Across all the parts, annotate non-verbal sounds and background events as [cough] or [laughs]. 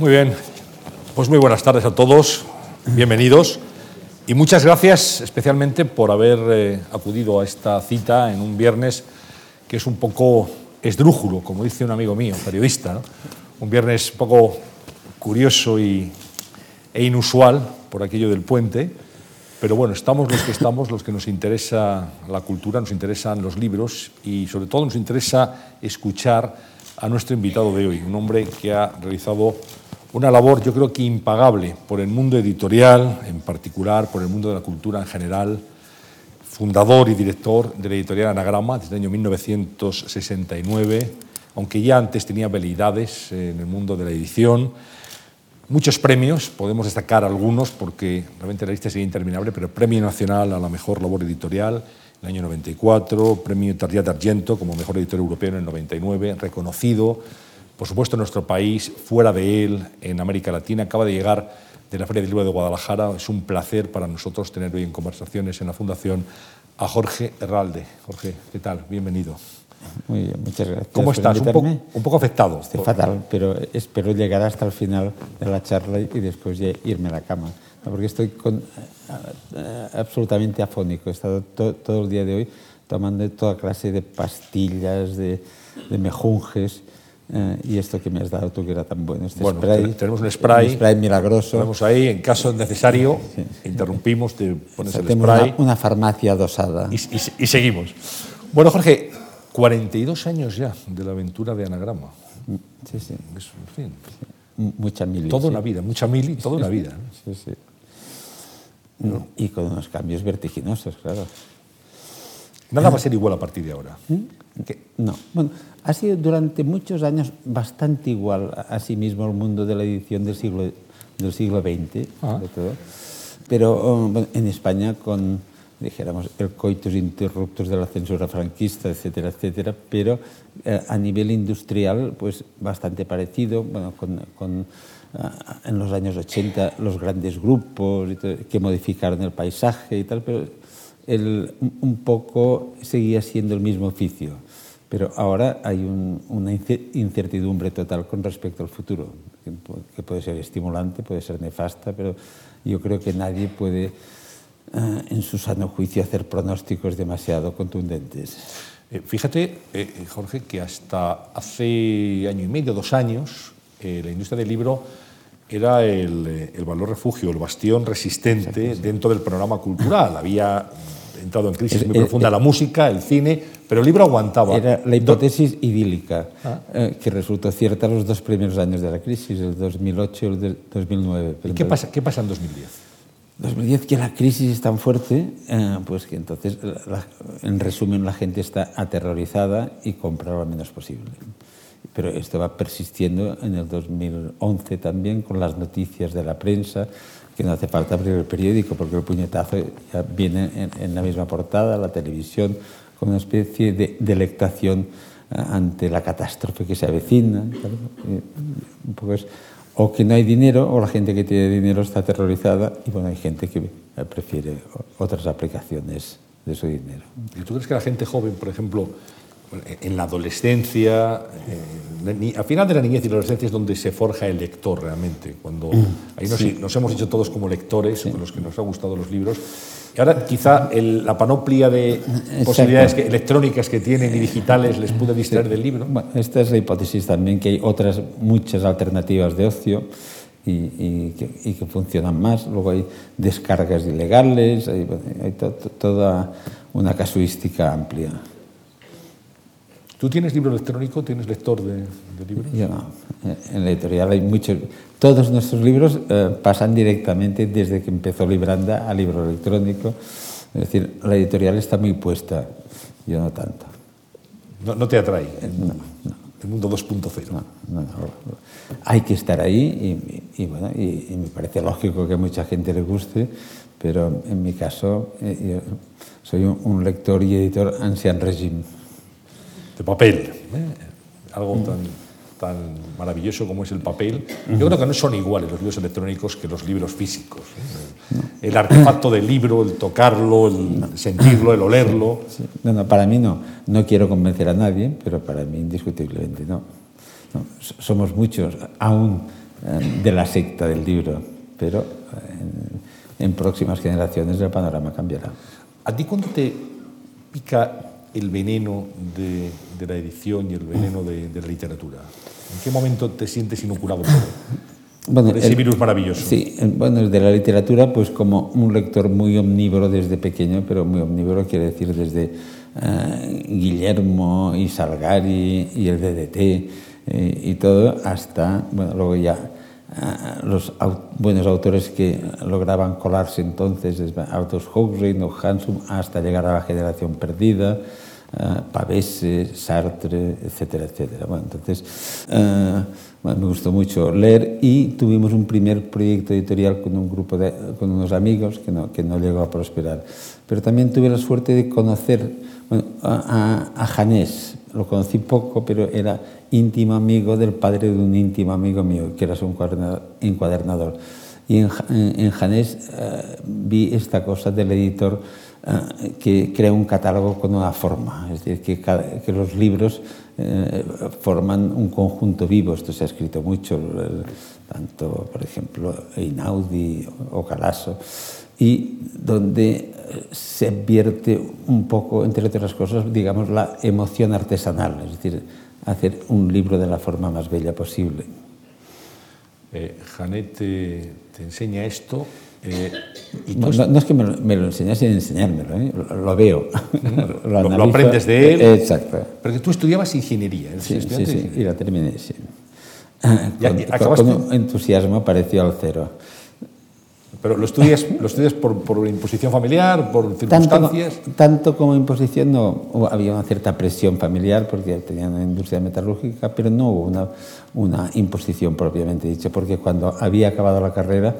Muy bien, pues muy buenas tardes a todos, bienvenidos. Y muchas gracias especialmente por haber eh, acudido a esta cita en un viernes que es un poco esdrújulo, como dice un amigo mío, periodista, un viernes un poco curioso y, e inusual por aquello del puente, pero bueno, estamos los que estamos, los que nos interesa la cultura, nos interesan los libros y sobre todo nos interesa escuchar a nuestro invitado de hoy, un hombre que ha realizado una labor yo creo que impagable por el mundo editorial en particular, por el mundo de la cultura en general, fundador y director de la editorial Anagrama desde el año 1969, aunque ya antes tenía habilidades en el mundo de la edición. Muchos premios, podemos destacar algunos porque realmente la lista sería interminable, pero Premio Nacional a la Mejor Labor Editorial en el año 94, Premio Tardiat Argento como Mejor Editor Europeo en el 99, reconocido por supuesto, nuestro país, fuera de él, en América Latina. Acaba de llegar de la Feria del Libro de Guadalajara. Es un placer para nosotros tener hoy en conversaciones en la Fundación a Jorge Herralde. Jorge, ¿qué tal? Bienvenido. Muy bien, muchas gracias. ¿Cómo estás? Un poco, un poco, afectado. Estoy fatal, pero espero llegar hasta el final de la charla y después irme a la cama. Porque estoy con, absolutamente afónico. He estado to, todo el día de hoy tomando toda clase de pastillas, de, de mejunjes eh, y esto que me has dado tú que era tan bueno, este bueno, spray. Tenemos un spray. Un spray milagroso. Tenemos ahí, en caso necesario, sí, sí, interrumpimos, te pones o sea, el spray. Una, una, farmacia dosada. Y, y, y, seguimos. Bueno, Jorge, 42 años ya de la aventura de Anagrama. Sí, sí. Es, en fin, sí. Mucha mili. Toda una vida, mucha mili, toda una vida. Sí, sí. ¿No? Y con unos cambios vertiginosos, claro. Nada va a ser igual a partir de ahora. ¿Qué? No. Bueno, ha sido durante muchos años bastante igual a, sí mismo el mundo de la edición del siglo, del siglo XX, ah. sobre todo. Pero um, en España con, dijéramos, el coitus interruptus de la censura franquista, etcétera, etcétera, pero eh, a nivel industrial, pues bastante parecido, bueno, con, con uh, en los años 80 los grandes grupos que modificaron el paisaje y tal, pero el, un poco seguía siendo el mismo oficio. Pero ahora hay un, una incertidumbre total con respecto al futuro, que, que, puede ser estimulante, puede ser nefasta, pero yo creo que nadie puede, uh, en su sano juicio, hacer pronósticos demasiado contundentes. Eh, fíjate, eh, Jorge, que hasta hace año y medio, dos años, eh, la industria del libro era el, el, valor refugio, el bastión resistente Exacto, sí. dentro del panorama cultural. Había entrado en crisis muy profunda la música, el cine, pero el libro aguantaba. Era la hipótesis idílica ah. eh, que resultó cierta los dos primeros años de la crisis, el 2008 y el 2009. ¿Y qué pasa, qué pasa en 2010? 2010 que la crisis es tan fuerte, eh, pues que entonces, la, en resumen, la gente está aterrorizada y compra lo menos posible. Pero esto va persistiendo en el 2011 también con las noticias de la prensa, que no hace falta abrir el periódico porque el puñetazo ya viene en, la misma portada, la televisión, con una especie de delectación ante la catástrofe que se avecina. Claro. Un poco es, o que no hay dinero, o la gente que tiene dinero está aterrorizada, y bueno, hay gente que prefiere otras aplicaciones de su dinero. ¿Y tú crees que la gente joven, por ejemplo, en la adolescencia, eh, a final de la niñez y la adolescencia es donde se forja el lector realmente, cuando ahí nos, sí. nos hemos hecho todos como lectores, sí. los que nos han gustado los libros, y ahora quizá el, la panoplia de Exacto. posibilidades que, electrónicas que tienen y digitales les puede distraer sí. del libro. Bueno, esta es la hipótesis también, que hay otras muchas alternativas de ocio y, y, que, y que, funcionan más. Luego hay descargas ilegales, hay, hay to, to, toda una casuística amplia. ¿Tú tienes libro electrónico? ¿Tienes lector de, de libros? Yo no. En la editorial hay muchos. Todos nuestros libros eh, pasan directamente desde que empezó Libranda a libro electrónico. Es decir, la editorial está muy puesta. Yo no tanto. ¿No, no te atrae? Eh, no, no. El mundo 2.0. No, no, no, Hay que estar ahí y, y bueno, y, y, me parece lógico que a mucha gente le guste, pero en mi caso eh, yo soy un, un lector y editor ancien régime de papel, ¿eh? algo tan, tan maravilloso como es el papel. Yo creo que no son iguales los libros electrónicos que los libros físicos. ¿eh? El artefacto del libro, el tocarlo, el sentirlo, el olerlo. Sí. No, no, para mí no. No quiero convencer a nadie, pero para mí indiscutiblemente no. no. Somos muchos, aún eh, de la secta del libro, pero en, en próximas generaciones el panorama cambiará. ¿A ti cuándo te pica el veneno de, de la edición y el veneno de, de, la literatura? ¿En qué momento te sientes inoculado por, [laughs] bueno, por ese el, virus maravilloso? Sí, bueno, de la literatura, pues como un lector muy omnívoro desde pequeño, pero muy omnívoro quiere decir desde uh, Guillermo y Salgari y el DDT eh, y todo, hasta, bueno, luego ya los aut buenos autores que lograban colarse entonces, desde Autos Huxley, no Hansum, hasta llegar a la generación perdida, uh, Pavese, Sartre, etcétera, etcétera. Bueno, entonces, bueno, me gustó mucho leer y tuvimos un primer proyecto editorial con un grupo de, con unos amigos que no, que no llegó a prosperar. Pero también tuve la suerte de conocer bueno, a, a, a Janés, lo conocí poco, pero era íntimo amigo del padre de un íntimo amigo mío, que era su encuadernador. Y en, en Janés uh, vi esta cosa del editor uh, que crea un catálogo con una forma, es decir, que, cada, que los libros uh, forman un conjunto vivo. Esto se ha escrito mucho, tanto, por ejemplo, Einaudi o Calasso, y donde se advierte un poco, entre otras cosas, digamos, la emoción artesanal, es decir, hacer un libro de la forma más bella posible. Eh, Janet te, te, enseña esto. Eh, y no, no, no, es que me lo, me lo enseñas sin enseñármelo, ¿eh? lo, lo, veo. [laughs] lo, lo, aprendes de él. Exacto. Porque tú estudiabas ingeniería. Sí, sí, sí, y la terminé, sí. Con, con entusiasmo apareció al cero. ¿Pero lo estudias, lo estudias por, por, imposición familiar, por circunstancias? Tanto, tanto, como imposición, no. Había una cierta presión familiar porque tenía una industria metalúrgica, pero no hubo una, una imposición propiamente dicha, porque cuando había acabado la carrera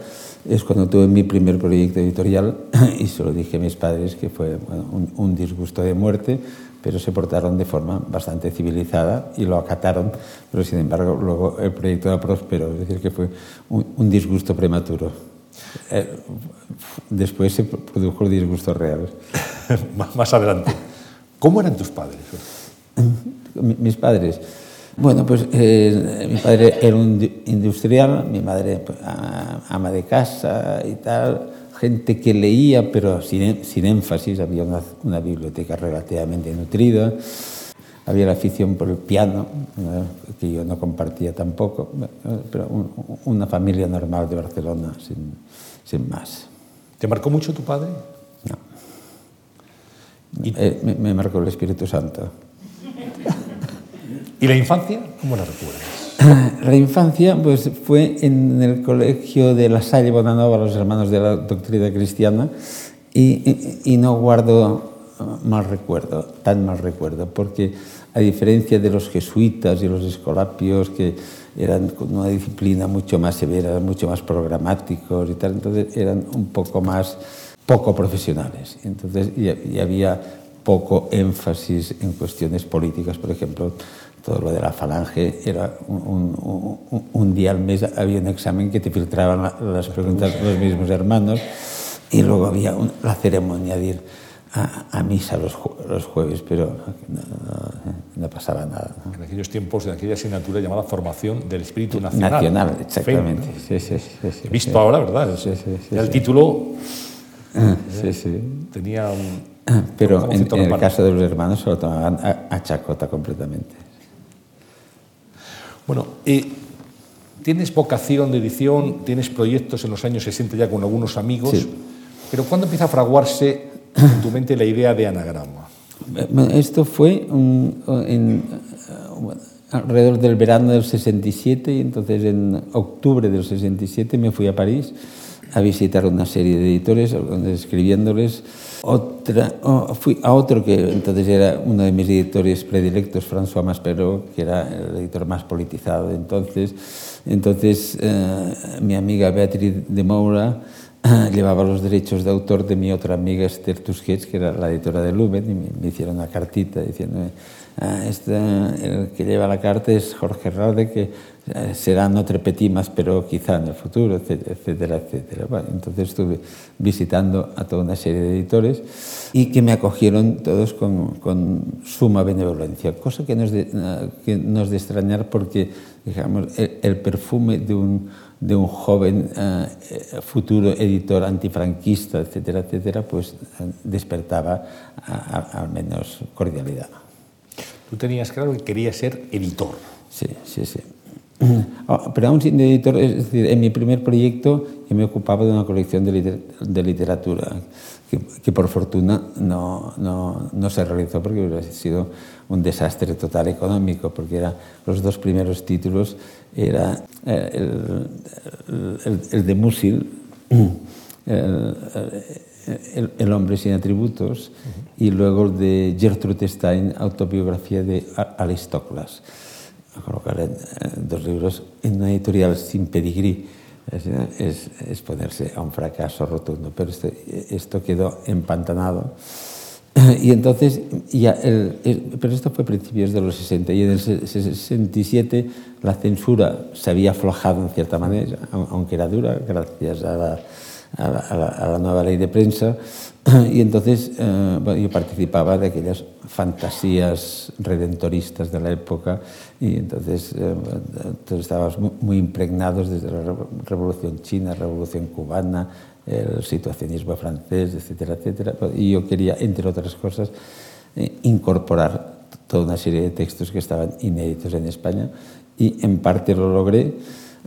es cuando tuve mi primer proyecto editorial [coughs] y se lo dije a mis padres que fue bueno, un, un disgusto de muerte, pero se portaron de forma bastante civilizada y lo acataron, pero sin embargo luego el proyecto era próspero, es decir, que fue un, un disgusto prematuro. Eh, después se produjo el disgusto real. [laughs] Más adelante. ¿Cómo eran tus padres? Mis padres. Bueno, pues eh, mi padre era un industrial, mi madre ama de casa y tal, gente que leía, pero sin, sin énfasis, había una, una biblioteca relativamente nutrida, había la afición por el piano, ¿no? Que yo no compartía tampoco, pero un, una familia normal de Barcelona, sin, sin, más. ¿Te marcó mucho tu padre? No. ¿Y? Eh, me, me, marcó el Espíritu Santo. [laughs] ¿Y la infancia? ¿Cómo la recuerdas? [coughs] La infancia pues, fue en el colegio de La Salle Bonanova, los hermanos de la doctrina cristiana, y, y, y no guardo mal recuerdo, tan mal recuerdo, porque a diferencia de los jesuitas y los escolapios, que eran con una disciplina mucho más severa, mucho más programáticos y tal, entonces eran un poco más poco profesionales. Entonces, y, y había poco énfasis en cuestiones políticas, por ejemplo, todo lo de la falange era un, un, un, un día al mes había un examen que te filtraban las preguntas los mismos hermanos y luego había la ceremonia de ir a, a misa los, los, jueves, pero no, no, no pasaba nada. En aquellos tiempos, de aquella asignatura llamada Formación del Espíritu Nacional. Nacional, exactamente. Sí, sí, sí, Visto ahora, ¿verdad? Sí, sí, sí, el título sí. tenía un... Ah, pero en, en, el caso de los hermanos se lo tomaban a, a chacota completamente. Bueno, eh, tienes vocación de edición, tienes proyectos en los años 60 ya con algunos amigos, pero ¿cuándo empieza a fraguarse en tu mente la idea de anagrama? Esto fue un, en, alrededor del verano del 67 y entonces en octubre del 67 me fui a París a visitar una serie de editores, escribiéndoles. Otra, oh, fui a otro que entonces era uno de mis editores predilectos, François Maspero, que era el editor más politizado entonces. Entonces, eh, mi amiga Beatriz de Moura [clears throat] llevaba los derechos de autor de mi otra amiga Esther Tusquets, que era la editora de Lumen, y me, me hicieron una cartita diciendo este, el que lleva la carta es Jorge Herralde, que eh, serán no trepetimas, pero quizá en el futuro, etcétera, etcétera. Bueno, entonces estuve visitando a toda una serie de editores y que me acogieron todos con, con suma benevolencia, cosa que no es de, que no es de extrañar porque, digamos, el, el perfume de un, de un joven eh, futuro editor antifranquista, etcétera, etcétera, pues despertaba a, a, al menos cordialidad. Tú tenías claro que querías ser editor. Sí, sí, sí. Ah, pero aún sin editor, es decir, en mi primer proyecto yo me ocupaba de una colección de, liter de literatura que, por fortuna no, no, no, se realizó porque hubiera sido un desastre total económico, porque era, los dos primeros títulos era eh, el, de Musil, el, el, hombre sin atributos, y luego el de Gertrude Stein, autobiografía de Colocar dos libros en una editorial sin pedigrí es, ponerse a un fracaso rotundo. Pero esto, esto quedó empantanado. [clears throat] Y entonces, ya el, el, pero esto fue a principios de los 60, y en el 67 la censura se había aflojado en cierta manera, aunque era dura, gracias a la nueva ley de prensa, [clears throat] y entonces eh, bueno, yo participaba de aquellas fantasías redentoristas de la época y entonces eh, todos estábamos muy, impregnados desde la Revolución China, Revolución Cubana, el situacionismo francés, etcétera, etcétera. Y yo quería, entre otras cosas, eh, incorporar toda una serie de textos que estaban inéditos en España y en parte lo logré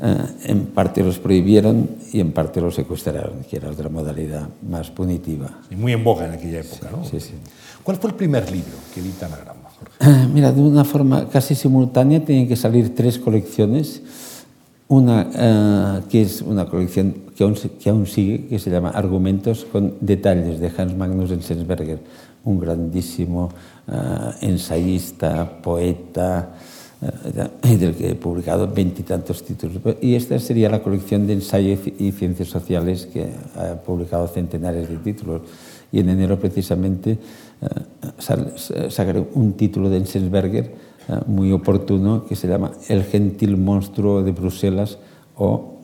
eh, en parte los prohibieron y en parte los secuestraron, que era otra modalidad más punitiva. Y muy en boga en aquella época, sí, ¿no? Sí, sí. ¿Cuál fue el primer libro que edita Anagrama, mira, de una forma casi simultánea tienen que salir tres colecciones. Una eh, que es una colección que aún, sigue, que se llama Argumentos con detalles de Hans Magnus Enzensberger, un grandísimo eh, ensayista, poeta, eh, del que he publicado veintitantos títulos. Y esta sería la colección de ensayo y ciencias sociales que ha publicado centenares de títulos. Y en enero, precisamente, eh, sacaré un título de Ensensberger eh, muy oportuno que se llama El gentil monstruo de Bruselas o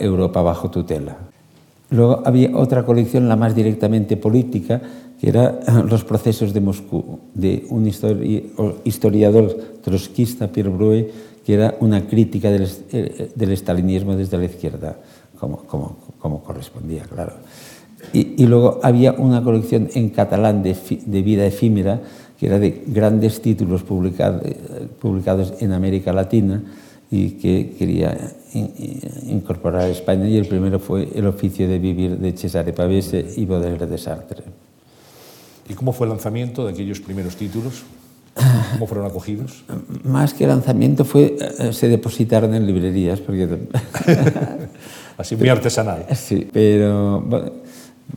Europa bajo tutela. Luego había otra colección, la más directamente política, que era los procesos de Moscú, de un historiador trotskista, Pierre Bruet, que era una crítica del, eh, estalinismo desde la izquierda, como, como correspondía, claro. Y, y, luego había una colección en catalán de, de, vida efímera, que era de grandes títulos publicado, publicados en América Latina y que quería incorporar a España, y el primero fue El oficio de vivir de Cesare Pavese y Baudelaire de Sartre. ¿Y cómo fue el lanzamiento de aquellos primeros títulos? ¿Cómo fueron acogidos? [laughs] Más que lanzamiento fue, eh, se depositaron en librerías. Porque... [laughs] Así muy artesanal. Sí, pero bueno,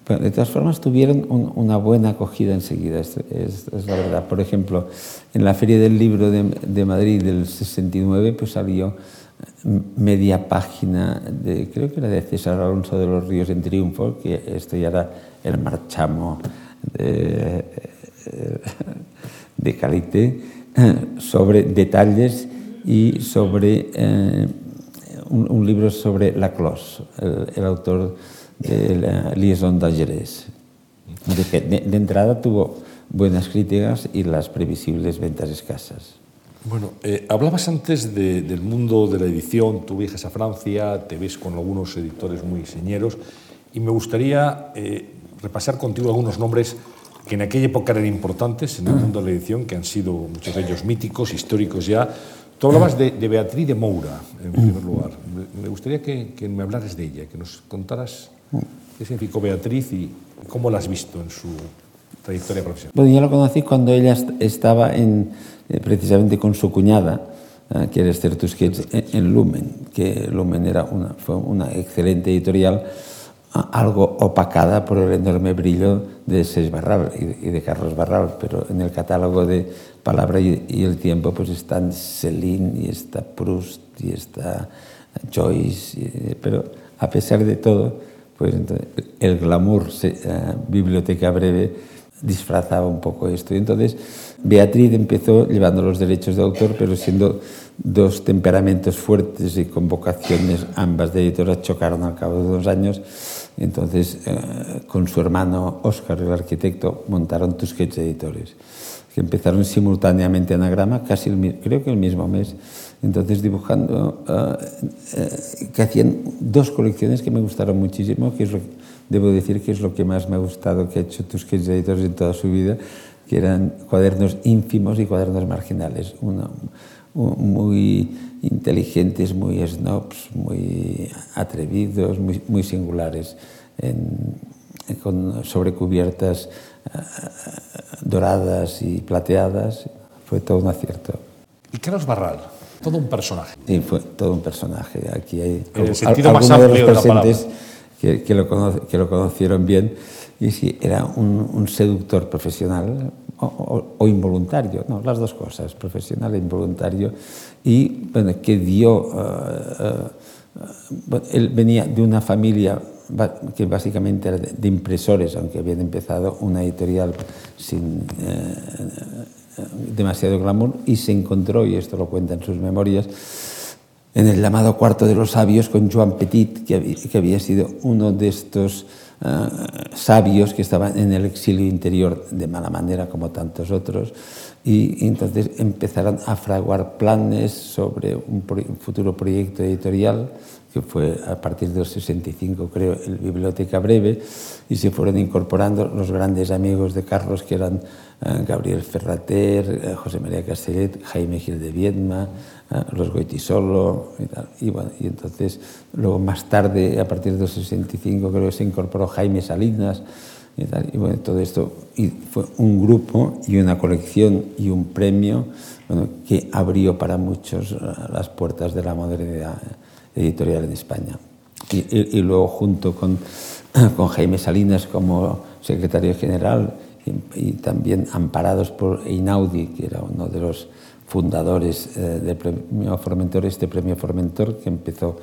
de todas formas tuvieron un, una buena acogida enseguida, es, la verdad. Por ejemplo, en la Feria del Libro de, Madrid del 69 pues salió media página, de, creo que era de César Alonso de los Ríos en Triunfo, que esto ya era el marchamo de, de Calité, sobre detalles y sobre eh, un, un, libro sobre Laclos, el, el autor de la Liaison d'Algerès. De, de, de entrada tuvo buenas críticas y las previsibles ventas escasas. Bueno, eh, hablabas antes de, del mundo de la edición, tú viajas a Francia, te ves con algunos editores muy señeros, y me gustaría eh, repasar contigo algunos nombres que en aquella época eran importantes en el mundo de la edición, que han sido muchos de ellos míticos, históricos ya. Tú hablabas de, de Beatriz de Moura, en primer lugar. Me gustaría que, que, me hablaras de ella, que nos contaras qué significó Beatriz y cómo la has visto en su trayectoria profesional. Bueno, yo la conocí cuando ella estaba en, eh, precisamente con su cuñada, eh, que era Esther Tusquets, en, en Lumen, que Lumen era una, fue una excelente editorial algo opacada por el enorme brillo de Seix Barral y de Carlos Barral, pero en el catálogo de Palabra y el Tiempo pues están Celine y está Proust y está Joyce, y, pero a pesar de todo, pues el glamour uh, biblioteca breve disfrazaba un poco esto. Y entonces Beatriz empezó llevando los derechos de autor, pero siendo dos temperamentos fuertes y con vocaciones ambas de editora chocaron al cabo de dos años. Entonces, eh, con su hermano Óscar, el arquitecto, montaron Tusquets Editores, que empezaron simultáneamente Anagrama, casi creo que el mismo mes. Entonces, dibujando, eh, eh, que hacían dos colecciones que me gustaron muchísimo, que es lo, debo decir que es lo que más me ha gustado que ha hecho Tusquets Editores en toda su vida, que eran cuadernos ínfimos y cuadernos marginales. Uno, muy inteligentes, muy snobs, muy atrevidos, muy, muy singulares, en, con sobrecubiertas uh, doradas y plateadas. Fue todo un acierto. ¿Y Carlos Barral? Todo un personaje. Sí, fue todo un personaje. Aquí hay en el sentido más amplio de los presentes que, que, lo cono que, lo conocieron bien. Y sí, era un, un seductor profesional, o, involuntario, no, las dos cosas, profesional e involuntario, y bueno, que dio, uh, uh, él venía de una familia que básicamente era de, impresores, aunque habían empezado una editorial sin uh, demasiado glamour, y se encontró, y esto lo cuenta en sus memorias, en el llamado Cuarto de los Sabios con Joan Petit, que había, sido uno de estos uh, sabios que estaban en el exilio interior de mala manera como tantos otros y, entonces empezaron a fraguar planes sobre un, un, futuro proyecto editorial que fue a partir del 65 creo el Biblioteca Breve y se fueron incorporando los grandes amigos de Carlos que eran Gabriel Ferrater, uh, José María Castellet, Jaime Gil de Viedma, los Goitisolo y entonces, luego más tarde, a partir del 65, creo que se incorporó Jaime Salinas y bueno, todo esto fue un grupo y una colección y un premio que abrió para muchos las puertas de la modernidad editorial en España. Y, luego, junto [coughs] con Jaime Salinas como secretario general y, y también amparados por Einaudi, que era uno de los fundadores eh, del premio Formentor, este premio Formentor que empezó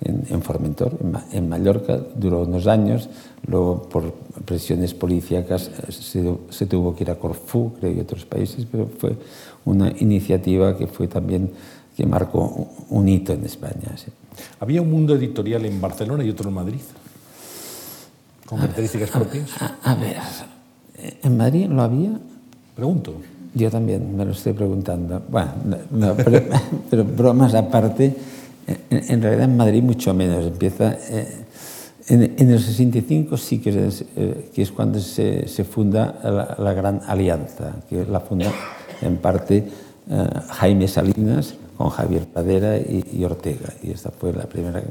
en, en Formentor, en, en, Mallorca, duró unos años, luego por presiones policíacas se, se, tuvo que ir a Corfú, creo, y otros países, pero fue una iniciativa que fue también, que marcó un hito en España. Sí. ¿Había un mundo editorial en Barcelona y otro en Madrid? ¿Con características a, propias? A, a ver, ¿en Madrid lo había? Pregunto. Yo también me lo estoy preguntando. Bueno, no, pero, [laughs] pero, bromas aparte, en, en, realidad en Madrid mucho menos. Empieza eh, en, en, el 65 sí que es, eh, que es cuando se, se funda la, la, Gran Alianza, que la funda en parte eh, Jaime Salinas con Javier Padera y, y, Ortega. Y esta fue la primera eh,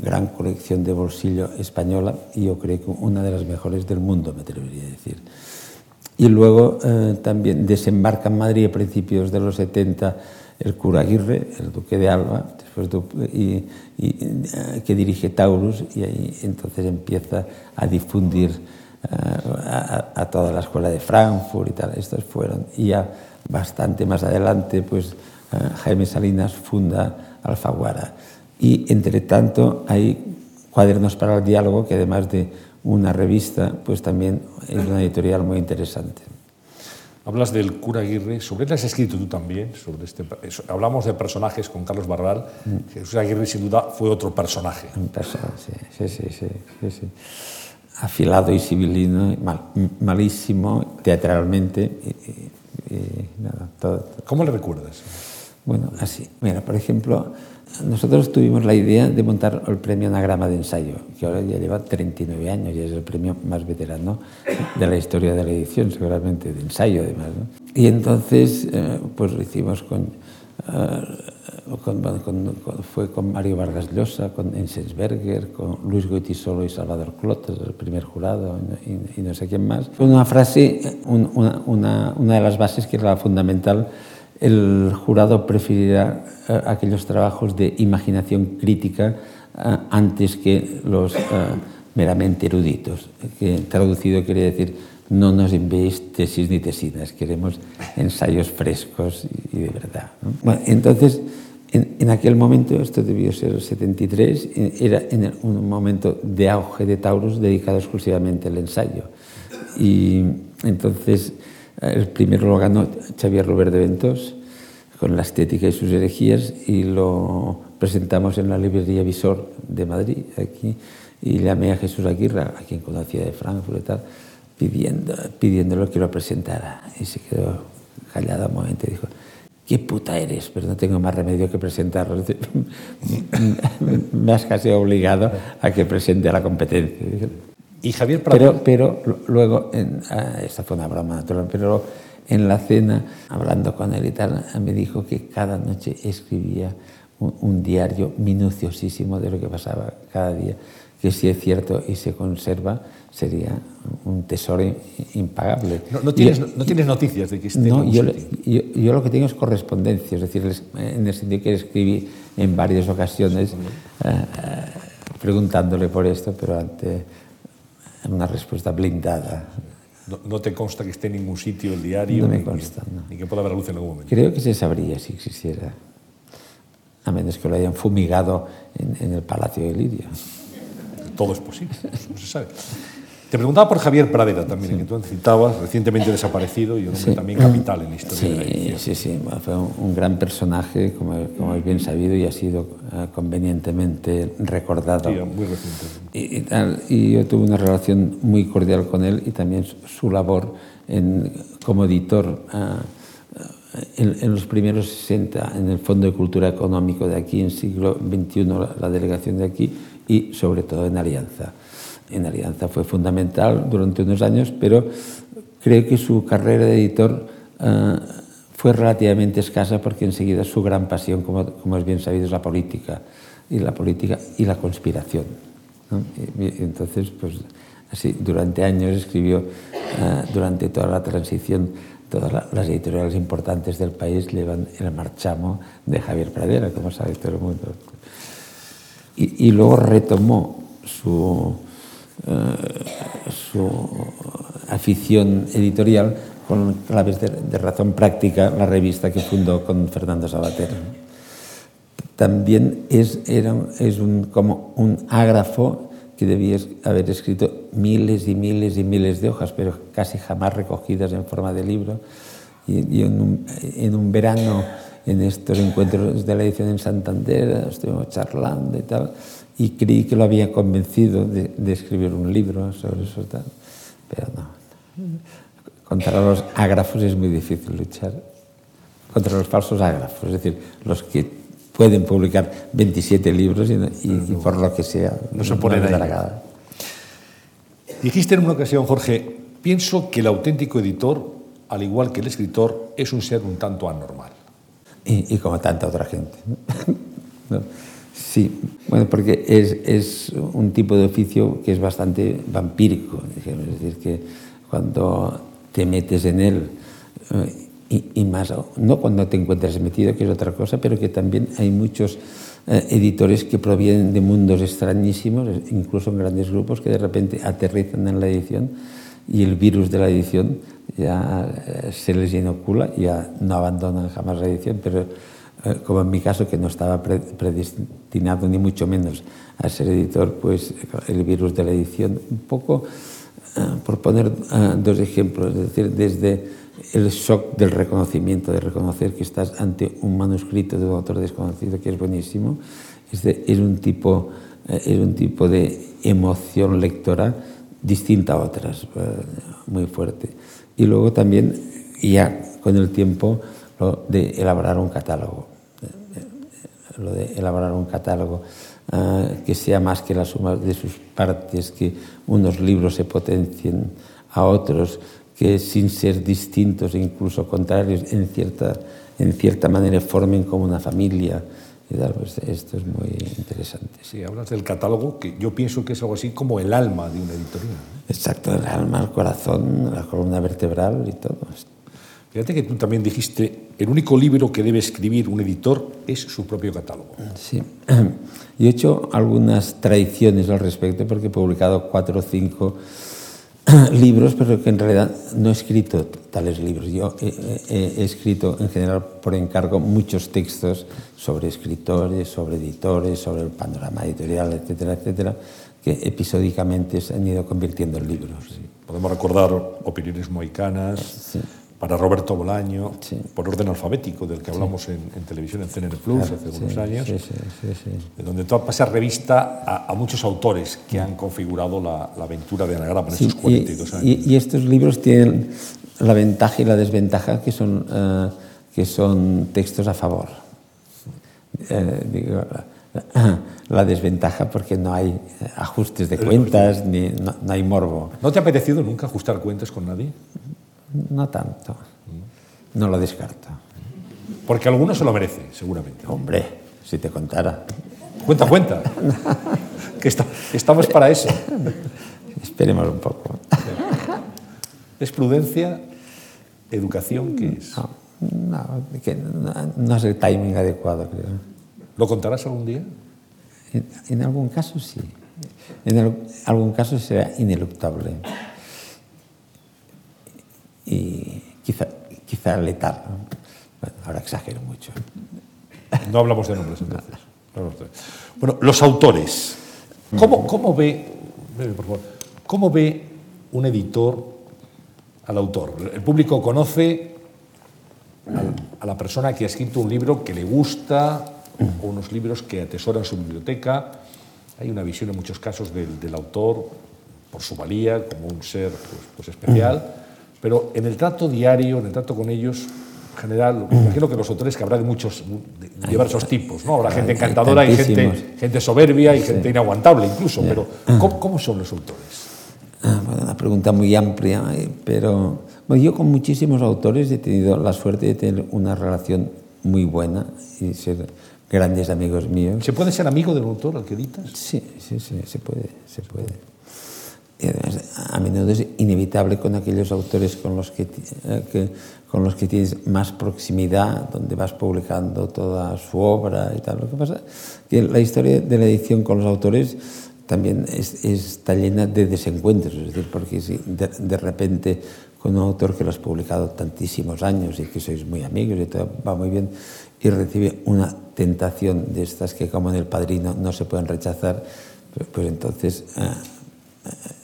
gran colección de bolsillo española y yo creo que una de las mejores del mundo, me atrevería a decir. Y luego eh, también desembarca en Madrid a principios de los 70 el cura Aguirre, el duque de Alba, después eh, que dirige Taurus, y ahí entonces empieza a difundir eh, a, toda la escuela de Frankfurt y tal. Estos fueron. Y ya bastante más adelante, pues eh, Jaime Salinas funda Alfaguara. Y entre tanto hay cuadernos para el diálogo que además de una revista, pues también es una editorial muy interesante. Hablas del cura Aguirre, sobre él has escrito tú también, sobre este, hablamos de personajes con Carlos Barral, mm. Jesús Aguirre sin duda fue otro personaje. Un personaje, sí, sí, sí, sí, sí. Afilado y civilino, mal, malísimo teatralmente. Y, y, nada, todo, todo. ¿Cómo le recuerdas? Bueno, así. Mira, por ejemplo, nosotros tuvimos la idea de montar el premio Anagrama de Ensayo, que ahora ya lleva 39 años y es el premio más veterano de la historia de la edición, seguramente de ensayo además. ¿no? Y entonces, eh, pues lo hicimos con, uh, con, con, con, fue con Mario Vargas Llosa, con Ensensberger, con Luis Goitisolo y Salvador Clotas, el primer jurado, y, y, no sé quién más. Fue una frase, un, una, una, una de las bases que era fundamental, el jurado preferirá uh, aquellos trabajos de imaginación crítica uh, antes que los uh, meramente eruditos, que traducido quiere decir no nos enviéis tesis ni tesinas, queremos ensayos frescos y, de verdad. entonces, en, aquel momento, esto debió ser el 73, era en un momento de auge de Taurus dedicado exclusivamente al ensayo. y entonces el primero lo ganó Xavier Robert de Ventos con la estética y sus herejías y lo presentamos en la librería Visor de Madrid, aquí, y llamé a Jesús Aguirre, a quien conocía de Frankfurt y tal, pidiendo, pidiéndolo que lo presentara. Y se quedó callado un momento y dijo, qué puta eres, pero no tengo más remedio que presentarlo. [laughs] Me has casi obligado a que presente a la competencia. Y Javier Pero, pero luego, en, ah, esta fue una broma natural, pero en la cena, hablando con él y tal, me dijo que cada noche escribía un, un diario minuciosísimo de lo que pasaba cada día, que si es cierto y se conserva, sería un tesoro impagable. No, no, tienes, y, no tienes, noticias de que esté no, yo, yo, yo, lo que tengo es correspondencia, es decir, en el sentido que escribí en varias ocasiones sí. Eh, preguntándole por esto, pero ante una respuesta blindada. No, no, te consta que esté en ningún sitio el diario? No me consta, ni, no. Ni que pueda haber luz en algún momento. Creo que se sabría si existiera, a menos que lo hayan fumigado en, en el Palacio de Lirio. Todo es posible, no se sabe. Te preguntaba por Javier Pradera también, sí. que tú citabas, recientemente desaparecido y un hombre sí. también capital en la historia sí, de la edición. Sí, sí, fue un, gran personaje, como, como, es bien sabido, y ha sido uh, convenientemente recordado. Sí, muy reciente. Y, y, tal, y, yo tuve una relación muy cordial con él y también su, labor en, como editor. Uh, en, en, los primeros 60, en el Fondo de Cultura Económico de aquí, en siglo XXI, la, la delegación de aquí, y sobre todo en Alianza en Alianza fue fundamental durante unos años, pero creo que su carrera de editor uh, fue relativamente escasa porque enseguida su gran pasión, como, como, es bien sabido, es la política y la política y la conspiración. entonces, pues así, durante años escribió, uh, durante toda la transición, todas la, las editoriales importantes del país llevan el marchamo de Javier Pradera, como sabe todo el mundo. Y, y luego retomó su, eh, su afición editorial con claves de, de, razón práctica, la revista que fundó con Fernando Sabater. También es, era, es un, como un ágrafo que debía haber escrito miles y miles y miles de hojas, pero casi jamás recogidas en forma de libro. Y, y en, un, en, un, verano, en estos encuentros de la edición en Santander, estuvimos charlando y tal, y creí que lo había convencido de, de escribir un libro sobre eso, tal. pero no. Contra los ágrafos es muy difícil luchar. Contra los falsos ágrafos, es decir, los que pueden publicar 27 libros y, y, y por lo que sea, no se ponen no ahí. Dijiste en una ocasión, Jorge, pienso que el auténtico editor, al igual que el escritor, es un ser un tanto anormal. Y, y como tanta otra gente. ¿no? [laughs] Sí, bueno, porque es, es, un tipo de oficio que es bastante vampírico, es decir, que cuando te metes en él, eh, y, más, no cuando te encuentras metido, que es otra cosa, pero que también hay muchos eh, editores que provienen de mundos extrañísimos, incluso en grandes grupos, que de repente aterrizan en la edición y el virus de la edición ya eh, se les inocula, ya no abandonan jamás la edición, pero como en mi caso, que no estaba predestinado ni mucho menos a ser editor, pues el virus de la edición, un poco, uh, por poner uh, dos ejemplos, es decir, desde el shock del reconocimiento, de reconocer que estás ante un manuscrito de un autor desconocido, que es buenísimo, es, de, es, un, tipo, es un tipo de emoción lectora distinta a otras, muy fuerte. Y luego también, ya con el tiempo, lo de elaborar un catálogo lo de elaborar un catálogo uh, que sea más que la suma de sus partes, que unos libros se potencien a otros, que sin ser distintos e incluso contrarios, en cierta, en cierta manera formen como una familia. Y tal, pues esto es muy interesante. Sí, hablas del catálogo, que yo pienso que es algo así como el alma de una editorial. Exacto, el alma, el corazón, la columna vertebral y todo esto. Fíjate que tú también dijiste, el único libro que debe escribir un editor es su propio catálogo. Sí, [clears throat] yo he hecho algunas tradiciones al respecto porque he publicado cuatro o cinco [clears throat] libros, pero que en realidad no he escrito tales libros. Yo he, escrito en general por encargo muchos textos sobre escritores, sobre editores, sobre el panorama editorial, etcétera, etcétera, que episódicamente se han ido convirtiendo en libros. Podemos recordar Opiniones Moicanas, para Roberto Bolaño, por orden alfabético, del que hablamos en, televisión en CNN Plus hace unos años, donde tú pasas revista a, muchos autores que han configurado la, aventura de Anagrama en estos 42 años. Y, estos libros tienen la ventaja y la desventaja que son, eh, que son textos a favor. Eh, la desventaja porque no hay ajustes de cuentas, ni, no, no hay morbo. ¿No te ha apetecido nunca ajustar cuentas con nadie? No tanto. No lo descarto. Porque alguno se lo merece, seguramente. Hombre, si te contara. Cuenta, cuenta. [laughs] que estamos para eso. Esperemos un poco. ¿Es prudencia? ¿Educación? ¿Qué es? No, no, es el timing adecuado, creo. ¿Lo contarás algún día? En, algún caso sí. En algún caso será ineluctable y quizá, quizá letal. Bueno, ahora exagero mucho. No hablamos de nombres entonces. Bueno, los autores. ¿Cómo, cómo ve, por favor, cómo ve un editor al autor? El público conoce a la persona que ha escrito un libro que le gusta o unos libros que atesora en su biblioteca. Hay una visión en muchos casos del, del autor por su valía como un ser pues, pues especial pero en el trato diario, en el trato con ellos, en general, imagino que los autores que habrá de muchos, de diversos tipos, ¿no? Habrá gente encantadora y gente, gente soberbia y gente inaguantable incluso, pero ¿cómo, son los autores? Ah, bueno, una pregunta muy amplia, eh, pero yo con muchísimos autores he tenido la suerte de tener una relación muy buena y ser grandes amigos míos. ¿Se puede ser amigo del autor al que editas? Sí, sí, sí, se puede, se puede a menudo es inevitable con aquellos autores con los eh, que, con los que tienes más proximidad, donde vas publicando toda su obra y tal. Lo que pasa que la historia de la edición con los autores también está llena de desencuentros, es decir, porque si de, repente con un autor que lo has publicado tantísimos años y que sois muy amigos y todo va muy bien y recibe una tentación de estas que como en El Padrino no se pueden rechazar, pues, entonces... Eh, eh,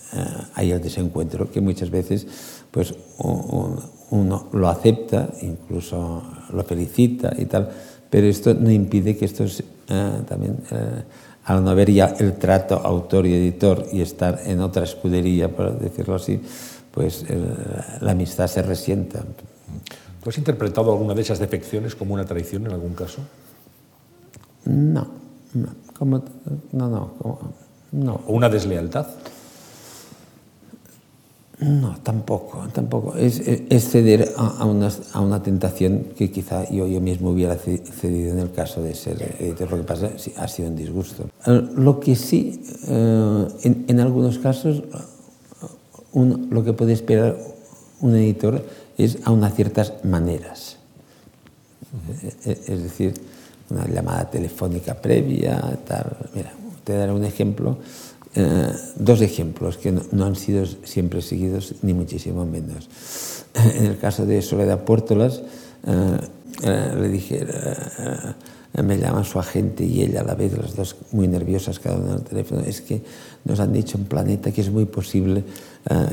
hay el desencuentro que muchas veces pues uno lo acepta, incluso lo felicita y tal, pero esto no impide que esto eh, también, eh, al no haber ya el trato autor y editor y estar en otra escudería, por decirlo así, pues la amistad se resienta. ¿Tú has interpretado alguna de esas defecciones como una traición en algún caso? No, no, como, no, no, no. ¿O una deslealtad? No, tampoco, tampoco. Es, ceder a, una, a, una, tentación que quizá yo, yo mismo hubiera cedido en el caso de ser editor. Lo que pasa sí, ha sido un disgusto. Eh, lo que sí, eh, en, algunos casos, lo que puede esperar un editor es a unas ciertas maneras. Eh, es decir, una llamada telefónica previa, tal. Mira, te daré un ejemplo. Eh, dos ejemplos que no, han sido siempre seguidos, ni muchísimo menos. En el caso de Soledad Puertolas, eh, eh, le dije, me llama su agente y ella a la vez, las dos muy nerviosas cada una el teléfono, es que nos han dicho en Planeta que es muy posible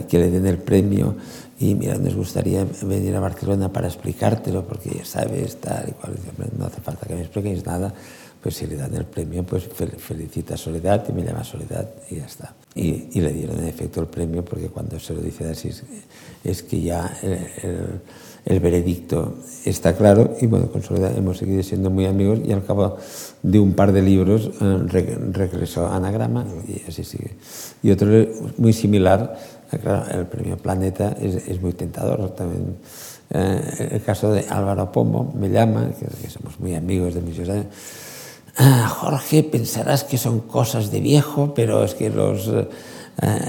que le den el premio y mira, nos gustaría venir a Barcelona para explicártelo porque ya sabes, tal y cual, no hace falta que me expliquéis nada pues si le dan el premio, pues felicita a Soledad y me llama Soledad y ya está. Y, le dieron en efecto el premio porque cuando se lo dice así es, que ya el, veredicto está claro y bueno, con Soledad hemos seguido siendo muy amigos y al cabo de un par de libros eh, regresó a Anagrama y así sigue. Y otro muy similar, el premio Planeta es, es muy tentador también. Eh, el caso de Álvaro Pombo me llama, que, que somos muy amigos de muchos años Ah, Jorge, pensarás que son cosas de viejo, pero es que los eh,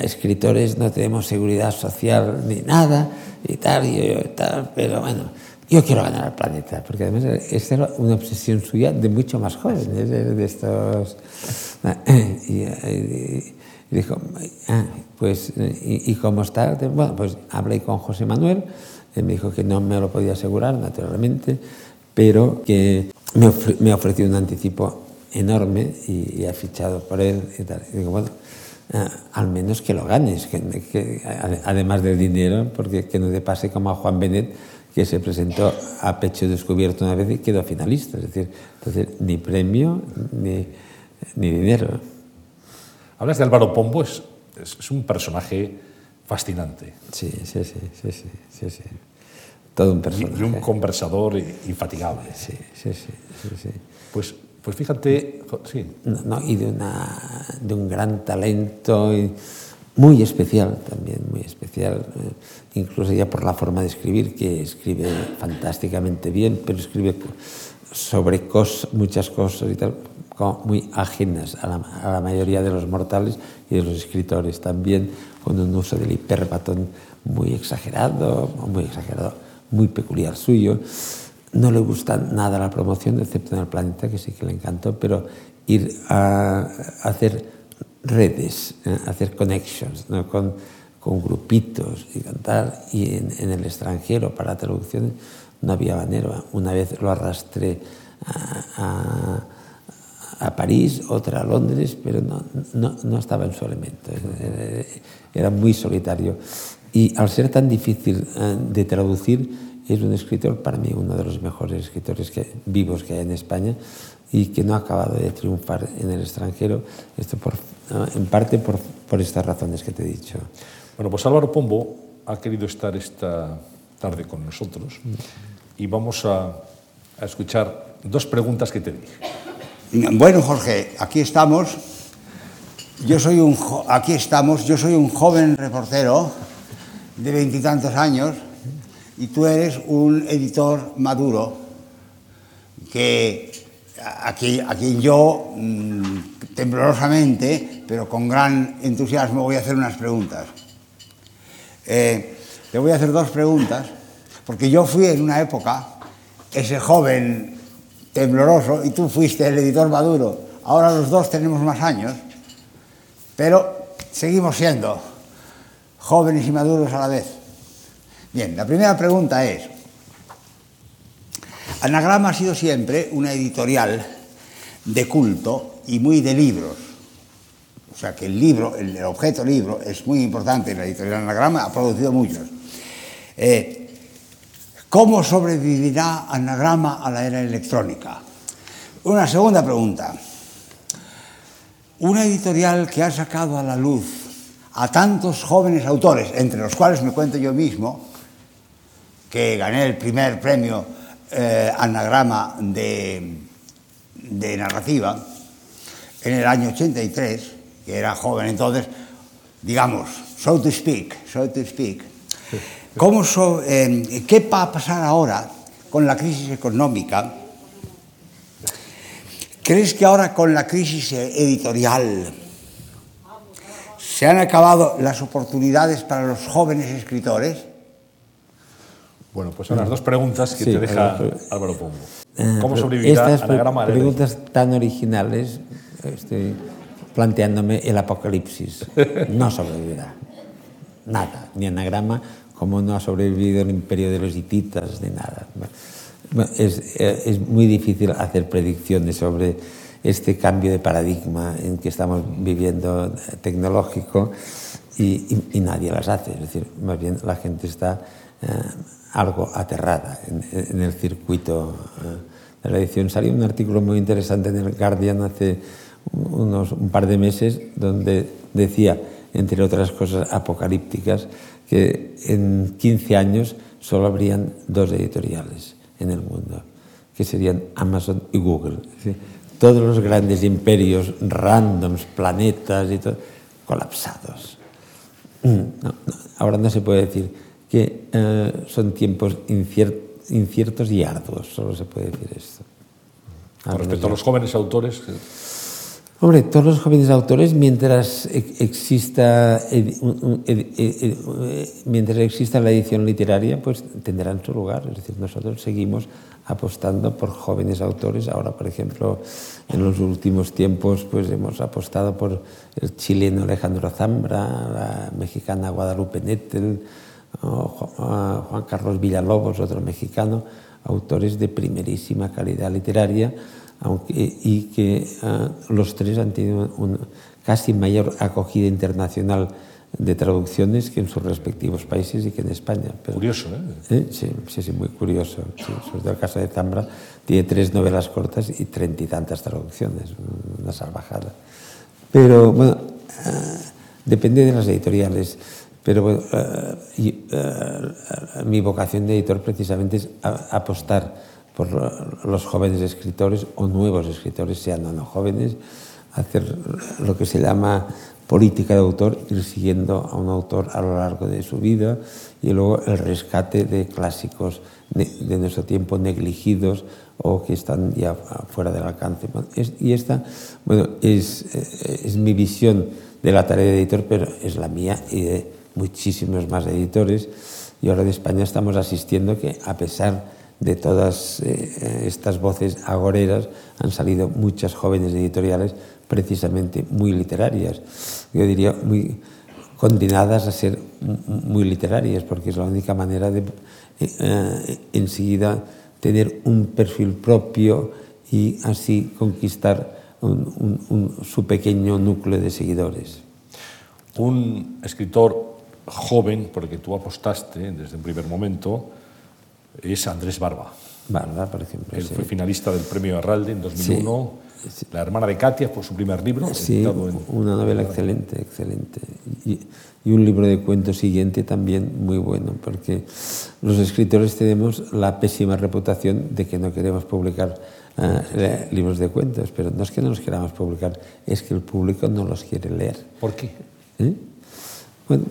escritores no tenemos seguridad social ni nada y tal, y, tal, pero bueno, yo quiero ganar al planeta, porque además esta era una obsesión suya de mucho más jóvenes, de, estos... [clears throat] Y, dijo, ah, pues, ¿y, cómo está? Bueno, pues hablé con José Manuel, él me dijo que no me lo podía asegurar, naturalmente, pero que me, me ofreció un anticipo enorme y, ha fichado por él y tal. Y digo, bueno, eh, al menos que lo ganes, que, además del dinero, porque que no te pase como a Juan Benet, que se presentó a pecho descubierto una vez y quedó finalista. Es decir, entonces, ni premio ni, ni dinero. Hablas de Álvaro Pombo, es, es, un personaje fascinante. Sí, sí, sí, sí, sí, sí, Todo un personaje. Y un conversador infatigable. Sí, sí, sí. sí, sí. Pues pues fíjate, sí. No, y de, una, de un gran talento y muy especial también, muy especial, eh, incluso ya por la forma de escribir, que escribe fantásticamente bien, pero escribe sobre muchas cosas y tal, como muy ajenas a la, a la, mayoría de los mortales y de los escritores, también con un uso del hiperbatón muy exagerado, muy exagerado, muy peculiar suyo no le gusta nada la promoción, excepto en el planeta, que sí que le encantó, pero ir a, hacer redes, ¿eh? hacer connections con, grupitos y cantar, y en, el extranjero para traducciones no había manera. Una vez lo arrastré a, a, París, otra a Londres, pero no, no, no estaba en su elemento, era muy solitario. Y al ser tan difícil eh, de traducir, es un escritor, para mí, uno de los mejores escritores que, vivos que hay en España y que no ha acabado de triunfar en el extranjero, esto por, en parte por, por estas razones que te he dicho. Bueno, pues Álvaro Pombo ha querido estar esta tarde con nosotros y vamos a, a escuchar dos preguntas que te dije. Bueno, Jorge, aquí estamos. Yo soy un, aquí estamos. Yo soy un joven reportero de veintitantos años y tú eres un editor maduro que a, quien yo mm, temblorosamente, pero con gran entusiasmo, voy a hacer unas preguntas. Eh, te voy a hacer dos preguntas, porque yo fui en una época ese joven tembloroso y tú fuiste el editor maduro. Ahora los dos tenemos más años, pero seguimos siendo jóvenes y maduros a la vez. Bien, la primera pregunta es, Anagrama ha sido siempre una editorial de culto y muy de libros. O sea que el libro, el objeto libro, es muy importante. La editorial Anagrama ha producido muchos. Eh, ¿Cómo sobrevivirá Anagrama a la era electrónica? Una segunda pregunta. Una editorial que ha sacado a la luz a tantos jóvenes autores, entre los cuales me cuento yo mismo, que gané el primer premio eh, anagrama de, de, narrativa en el año 83, que era joven entonces, digamos, so to speak, so to speak. ¿Cómo eh, ¿Qué va a pasar ahora con la crisis económica? ¿Crees que ahora con la crisis editorial se han acabado las oportunidades para los jóvenes escritores? Bueno, pues son las dos preguntas que te deja Álvaro Pombo. Eh, ¿Cómo sobrevivirá Estas Anagrama preguntas tan originales, estoy planteándome el apocalipsis. No sobrevivirá. Nada, ni anagrama, como no ha sobrevivido el imperio de los hititas, ni nada. Es, eh, es muy difícil hacer predicciones sobre este cambio de paradigma en que estamos viviendo tecnológico y, nadie las hace. Es decir, más bien la gente está eh, algo aterrada en, el circuito eh, de la edición. Salió un artículo muy interesante en el Guardian hace unos, un par de meses donde decía, entre otras cosas apocalípticas, que en 15 años solo habrían dos editoriales en el mundo, que serían Amazon y Google. Todos los grandes imperios, randoms, planetas y todo, colapsados. Mm, ahora no se puede decir que eh, son tiempos inciertos y arduos, solo se puede decir esto. Con respecto a los jóvenes autores. Hombre, todos los jóvenes autores, mientras exista, mientras exista la edición literaria, pues tendrán su lugar. Es decir, nosotros seguimos apostando por jóvenes autores. Ahora, por ejemplo, en los últimos tiempos, pues hemos apostado por el chileno Alejandro Zambra, la mexicana Guadalupe Nettel, Juan Carlos Villalobos, otro mexicano, autores de primerísima calidad literaria, aunque, y que uh, los tres han tenido un casi mayor acogida internacional de traducciones que en sus respectivos países y que en España. Pero, curioso, ¿eh? ¿eh? Sí, sí, sí, muy curioso. Sí, sobre todo el caso de Zambra, tiene tres novelas cortas y treinta y tantas traducciones, una salvajada. Pero bueno, uh, depende de las editoriales. Pero bueno, uh, y, mi vocación de editor precisamente es apostar por los jóvenes escritores o nuevos escritores, sean o no jóvenes, hacer lo que se llama política de autor, ir siguiendo a un autor a lo largo de su vida y luego el rescate de clásicos de nuestro tiempo negligidos o que están ya fuera del alcance. Y esta, bueno, es, eh, es mi visión de la tarea de editor, pero es la mía y de muchísimos más editores. Y ahora en España estamos asistiendo que, a pesar de todas eh, estas voces agoreras, han salido muchas jóvenes editoriales precisamente muy literarias. Yo diría muy condenadas a ser muy literarias, porque es la única manera de eh, enseguida tener un perfil propio y así conquistar su pequeño núcleo de seguidores. Un escritor joven, porque tú apostaste desde un primer momento, es Andrés Barba. Por ejemplo. Él sí. fue finalista del premio Arralde en 2001. Sí. La hermana de Katia por su primer libro. Sí, en... una novela excelente, excelente. Y, y, un libro de cuentos siguiente también muy bueno, porque los escritores tenemos la pésima reputación de que no queremos publicar uh, libros de cuentos, pero no es que no los queramos publicar, es que el público no los quiere leer. ¿Por qué? ¿Eh? Bueno,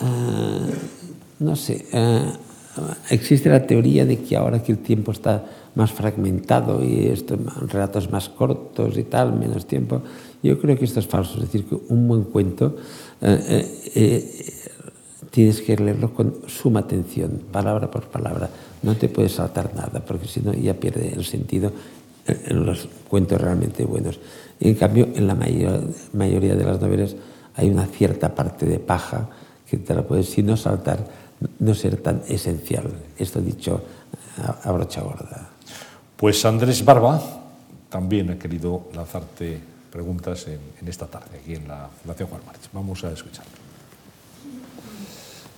uh, no sé. Uh, existe la teoría de que ahora que el tiempo está más fragmentado y estos relatos más cortos y tal, menos tiempo, yo creo que esto es falso. Es decir, que un buen cuento eh, eh, tienes que leerlo con suma atención, palabra por palabra. No te puedes saltar nada, porque si no ya pierde el sentido en los cuentos realmente buenos. En cambio, en la mayor, mayoría de las novelas hay una cierta parte de paja que te la puedes, si no saltar, no ser tan esencial. Esto dicho a, a brocha gorda. Pues Andrés Barba también ha querido lanzarte preguntas en, en, esta tarde, aquí en la Fundación Juan March. Vamos a escucharlo.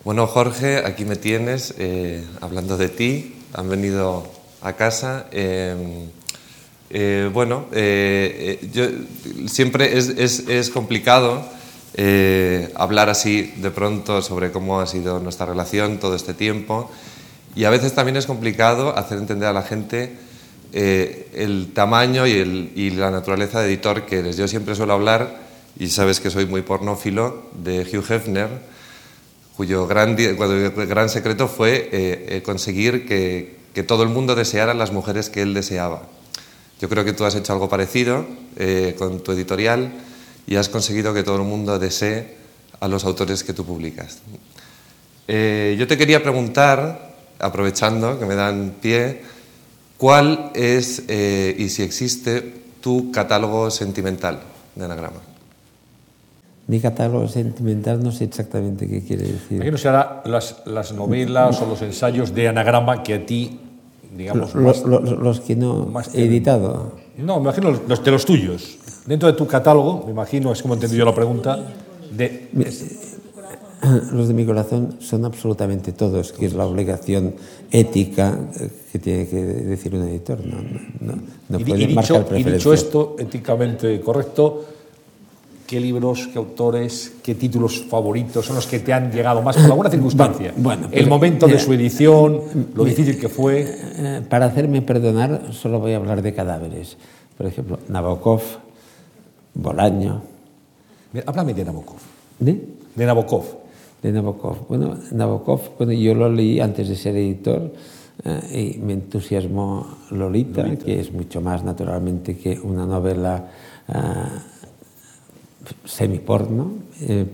Bueno, Jorge, aquí me tienes eh, hablando de ti. Han venido a casa. Eh, eh, bueno, yo, siempre es, es, es complicado eh, hablar así de pronto sobre cómo ha sido nuestra relación todo este tiempo. Y a veces también es complicado hacer entender a la gente eh, el tamaño y, el, y, la naturaleza de editor que eres. Yo siempre suelo hablar, y sabes que soy muy pornófilo, de Hugh Hefner, cuyo gran, gran secreto fue eh, conseguir que, que, todo el mundo deseara las mujeres que él deseaba. Yo creo que tú has hecho algo parecido eh, con tu editorial y has conseguido que todo el mundo desee a los autores que tú publicas. Eh, yo te quería preguntar, aprovechando que me dan pie, ¿cuál es eh, y si existe tu catálogo sentimental de anagrama? Mi catálogo sentimental no sé exactamente qué quiere decir. Aquí no será las, las novelas o los ensayos de anagrama que a ti, digamos, los, más, los, los que no he editado. No, me imagino los de los tuyos. Dentro de tu catálogo, me imagino, es como he entendido la pregunta, de... Los de mi corazón son absolutamente todos, que es la obligación ética que tiene que decir un editor. No, no, no puede y, dicho, marcar preferencia. y dicho esto, éticamente correcto, ¿qué libros, qué autores, qué títulos favoritos son los que te han llegado más por alguna circunstancia? Bueno, el momento de su edición, lo difícil que fue. Eh, Para hacerme perdonar, solo voy a hablar de cadáveres. Por ejemplo, Nabokov, Bolaño. Háblame de Nabokov. ¿De? De Nabokov. De Nabokov. Bueno, Nabokov, bueno, yo lo leí antes de ser editor eh, y me entusiasmó Lolita, Lolita, que es mucho más naturalmente que una novela semiporno, eh,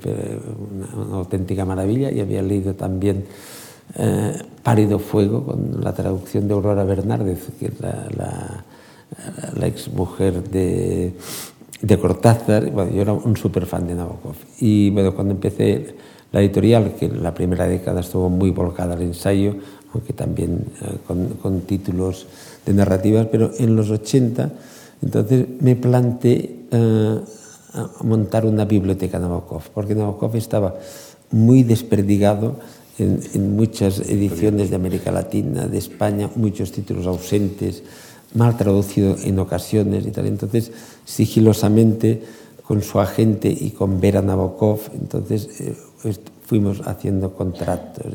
una, una, auténtica maravilla. Y había leído también eh, Pálido Fuego, con la traducción de Aurora Bernárdez, que es la, la, la ex mujer de, de Cortázar. Bueno, yo era un súper fan de Nabokov. Y bueno, cuando empecé la editorial, que en la primera década estuvo muy volcada al ensayo, aunque también eh, con, con, títulos de narrativas, pero en los 80, entonces me planteé eh, montar una biblioteca Nabokov, porque Nabokov estaba muy desperdigado en, en, muchas ediciones de América Latina, de España, muchos títulos ausentes, mal traducido en ocasiones y tal. Entonces, sigilosamente, con su agente y con Vera Nabokov, entonces eh, fuimos haciendo contratos.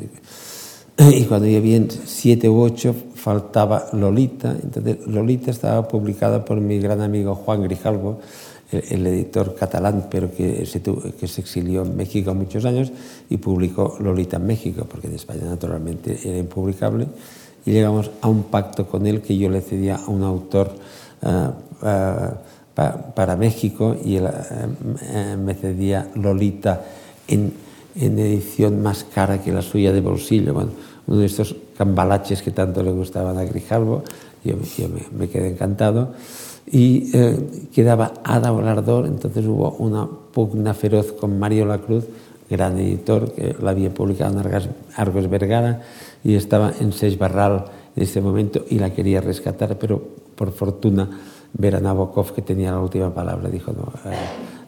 Y cuando ya habían siete u ocho, faltaba Lolita. Entonces, Lolita estaba publicada por mi gran amigo Juan Grijalvo, el, editor catalán, pero que se, que se exilió en México muchos años y publicó Lolita en México, porque en España naturalmente era impublicable. Y llegamos a un pacto con él que yo le cedía a un autor uh, pa, para México y él uh, me cedía Lolita en, en, edición más cara que la suya de bolsillo. Bueno, uno de estos cambalaches que tanto le gustaban a Grijalvo, yo, yo me, quedé encantado y eh, quedaba Ada Volardor, entonces hubo una pugna feroz con Mario Lacruz, gran editor, que la había publicado en Argos, Argos Vergara y estaba en Seis Barral en ese momento y la quería rescatar, pero por fortuna Vera Nabokov, que tenía la última palabra, dijo, no, eh,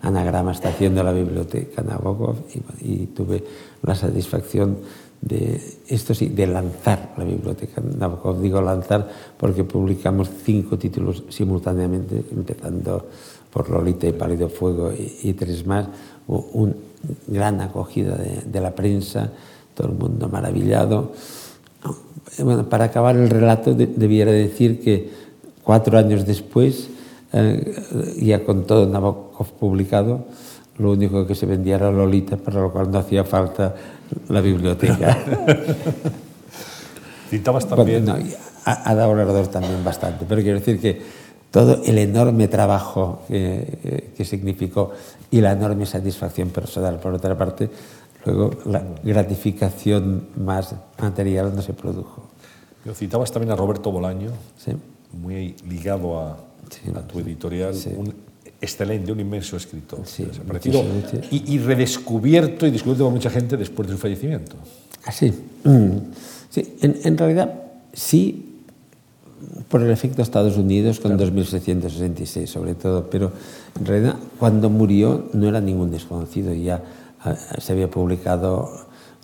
Anagrama está haciendo la biblioteca Nabokov y, tuve la satisfacción de esto sí, de lanzar la biblioteca Nabokov. Digo lanzar porque publicamos cinco títulos simultáneamente, empezando por Lolita y Pálido Fuego y, y tres más. Una gran acogida de, la prensa, todo el mundo maravillado. Bueno, para acabar el relato, de, debiera decir que cuatro años después, eh, ya con todo Nabokov publicado, lo único que se vendía era Lolita, para lo cual no hacía falta la biblioteca. [laughs] Citabas también. Bueno, no, ha, ha, dado alrededor también bastante, pero quiero decir que todo el enorme trabajo que, que, significó y la enorme satisfacción personal, por otra parte, luego la gratificación más material no se produjo. Yo citabas también a Roberto Bolaño, sí. muy ligado a, sí, a tu editorial, sí. un excelente, un inmenso escritor, desaparecido y, y, redescubierto y descubierto por mucha gente después de su fallecimiento. Así. Mm. Sí, en, en, realidad sí, por el efecto Estados Unidos con claro. 2666 sobre todo, pero en realidad cuando murió no era ningún desconocido, ya se había publicado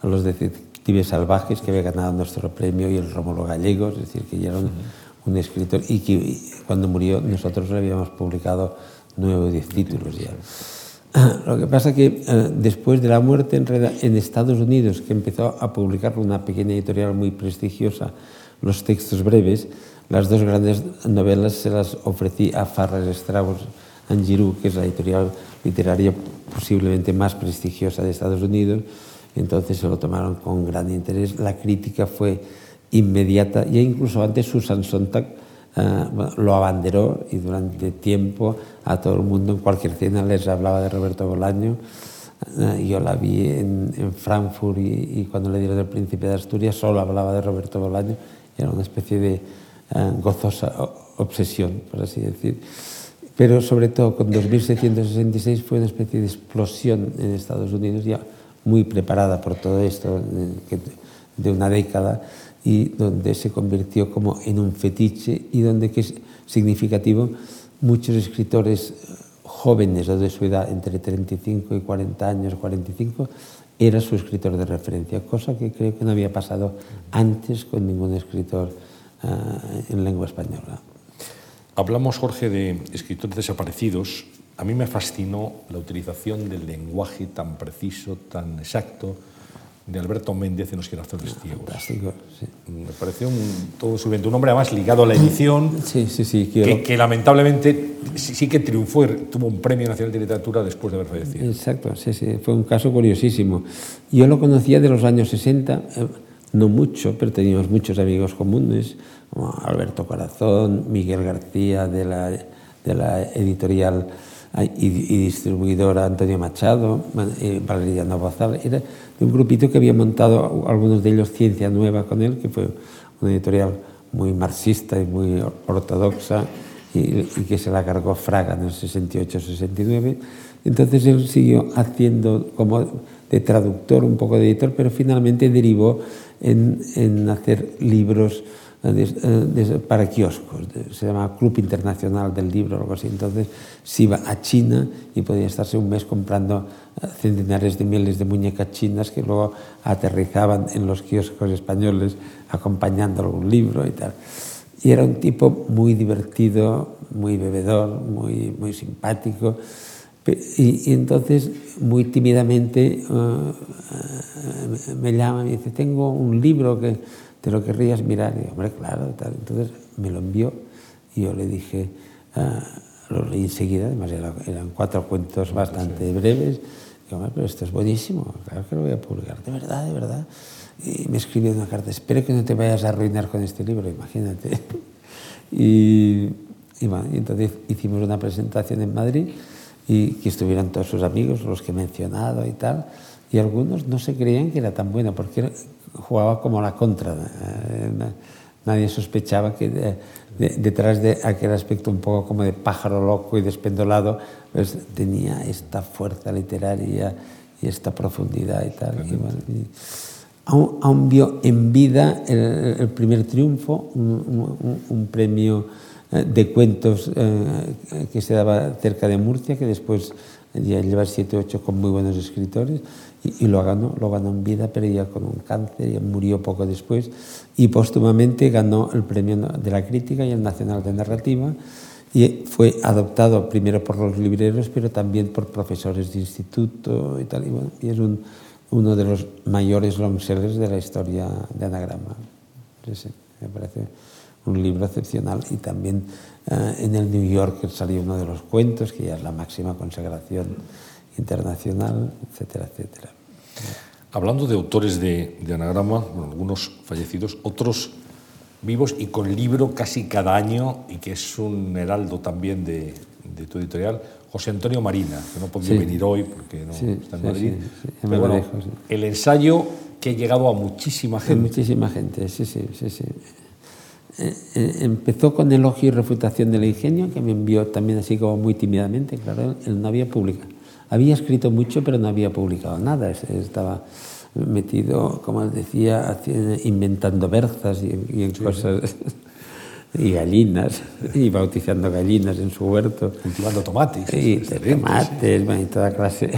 los detectives salvajes que había ganado nuestro premio y el Rómulo Gallegos, es decir, que ya era un, escritor y que y cuando murió nosotros le habíamos publicado nueve o diez títulos ya. Lo que pasa que eh, después de la muerte en, en, Estados Unidos, que empezó a publicar una pequeña editorial muy prestigiosa, los textos breves, las dos grandes novelas se las ofrecí a Farrar Straus and Giroux, que es la editorial literaria posiblemente más prestigiosa de Estados Unidos. Entonces se lo tomaron con gran interés. La crítica fue inmediata, e incluso antes Susan Sontag Uh, lo abanderó y durante tiempo a todo el mundo en cualquier cena les hablaba de Roberto Bolaño. Uh, yo la vi en, en Frankfurt y, y, cuando le dieron el príncipe de Asturias solo hablaba de Roberto Bolaño. Era una especie de uh, gozosa obsesión, por así decir. Pero sobre todo con 2666 fue una especie de explosión en Estados Unidos, ya muy preparada por todo esto de, de una década y donde se convirtió como en un fetiche y donde, que es significativo, muchos escritores jóvenes o de su edad, entre 35 y 40 años, 45, era su escritor de referencia, cosa que creo que no había pasado antes con ningún escritor uh, en lengua española. Hablamos, Jorge, de escritores desaparecidos. A mí me fascinó la utilización del lenguaje tan preciso, tan exacto, de Alberto Méndez en Los Girasoles Ciegos. Fantástico, sí. Me pareció un, todo su un hombre además ligado a la edición, sí, sí, sí, que, que, lamentablemente sí, sí, que triunfó y tuvo un premio nacional de literatura después de haber fallecido. Exacto, sí, sí, fue un caso curiosísimo. Yo lo conocía de los años 60, eh, no mucho, pero teníamos muchos amigos comunes, como Alberto Corazón, Miguel García de la, de la editorial y, distribuidora Antonio Machado, eh, Valeria Novozal, era de un grupito que había montado algunos de ellos Ciencia Nueva con él, que fue una editorial muy marxista y muy ortodoxa y, que se la cargó Fraga en el 68-69. Entonces él siguió haciendo como de traductor, un poco de editor, pero finalmente derivó en, en hacer libros para kioscos, se llama Club Internacional del Libro o algo así. Entonces se iba a China y podía estarse un mes comprando eh, centenares de miles de muñecas chinas que luego aterrizaban en los kioscos españoles acompañando algún libro y tal. Y era un tipo muy divertido, muy bebedor, muy, muy simpático. Y, entonces, muy tímidamente, uh, me llama y dice, tengo un libro que te lo querrías mirar. Y hombre, claro, tal. Entonces me lo envió y yo le dije, uh, lo leí enseguida, además eran cuatro cuentos bastante breves. Y hombre, pero esto es buenísimo, claro que lo voy a publicar, de verdad, de verdad. Y me escribió una carta, espero que no te vayas a arruinar con este libro, imagínate. [laughs] Y, y bueno, y entonces hicimos una presentación en Madrid y que estuvieran todos sus amigos, los que he mencionado y tal, y algunos no se creían que era tan bueno porque jugaba como la contra. Eh, nadie sospechaba que detrás de aquel aspecto un poco como de pájaro loco y despendolado, pues tenía esta fuerza literaria y esta profundidad y tal. aún, vio en vida el, primer triunfo, un premio eh, de cuentos eh, que se daba cerca de Murcia, que después ya lleva siete o ocho con muy buenos escritores, y, lo, ganó, lo ganó en vida, pero ya con un cáncer, y murió poco después, y póstumamente ganó el premio de la crítica y el nacional de narrativa, y fue adoptado primero por los libreros, pero también por profesores de instituto y tal, y, bueno, y es un, uno de los mayores longsellers de la historia de Anagrama. Sí, me parece un libro excepcional y también eh, en el New Yorker salió uno de los cuentos, que ya es la máxima consagración internacional, etcétera, etcétera. Hablando de autores de, anagrama, algunos fallecidos, otros vivos y con libro casi cada año y que es un heraldo también de, tu editorial, José Antonio Marina, que no podía venir hoy porque no está en Madrid. Pero bueno, el ensayo que ha llegado a muchísima gente. muchísima gente, sí, sí, sí. sí. Eh, eh, empezó con elogio y refutación del ingenio, que me envió también así como muy tímidamente, claro, él no había publicado. Había escrito mucho, pero no había publicado nada, estaba metido, como decía, inventando berzas y, en cosas... [laughs] y gallinas, y bautizando gallinas en su huerto. Cultivando tomates. Y tomates, y toda clase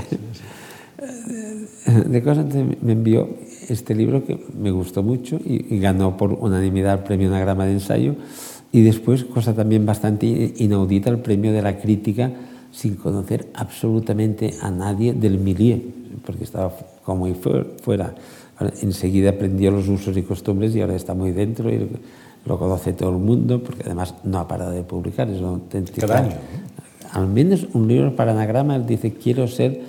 [laughs] de cosas. Me envió este libro que me gustó mucho y, ganó por unanimidad el premio Anagrama de Ensayo y después, cosa también bastante inaudita, el premio de la crítica sin conocer absolutamente a nadie del milieu, porque estaba como fuera. Enseguida aprendió los usos y costumbres y ahora está muy dentro y lo conoce todo el mundo, porque además no ha parado de publicar, es auténtico. Cada año. Al menos un libro para anagrama, él dice, quiero ser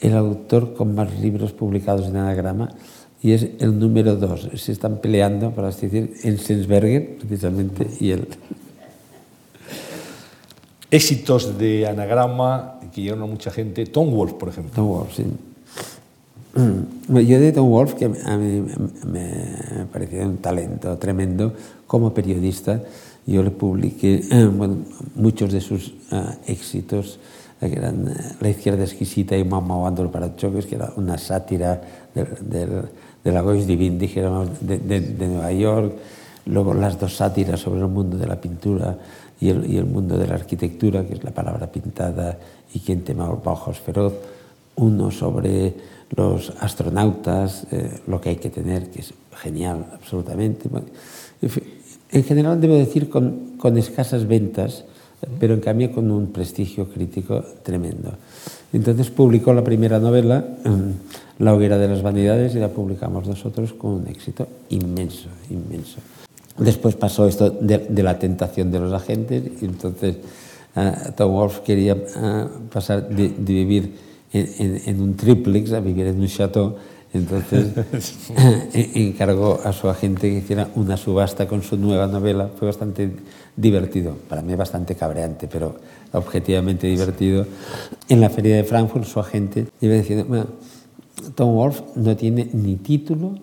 el autor con más libros publicados en anagrama y es el número dos. Se están peleando, por así decir, Ensensberger, precisamente, y él. Éxitos de anagrama que llegaron a mucha gente. Tom Wolf, por ejemplo. Tom Wolf, sí. Yo de Tom Wolf, que a mí me parecía un talento tremendo como periodista, yo le publiqué bueno, muchos de sus uh, éxitos, que eran La izquierda exquisita y Mamá Wandel para choques, que era una sátira de la Gois Divine, dijéramos, de, de, de, Nueva York, luego las dos sátiras sobre el mundo de la pintura y el, mundo de la arquitectura, que es la palabra pintada y quien tema ojos feroz, uno sobre los astronautas, eh, lo que hay que tener, que es genial, absolutamente. En general, debo decir, con, con escasas ventas, pero en cambio con un prestigio crítico tremendo. Entonces publicó la primera novela, La hoguera de las vanidades, y la publicamos nosotros con un éxito inmenso, inmenso. Después pasó esto de, la tentación de los agentes, y entonces uh, Tom Wolfe quería uh, pasar de, vivir en, en, un triplex a vivir en un chateau Entonces [laughs] [laughs] encargó a su agente que hiciera una subasta con su nueva novela. Fue bastante divertido, para mí bastante cabreante, pero objetivamente divertido. En la feria de Frankfurt su agente iba diciendo, bueno, Tom Wolfe no tiene ni título,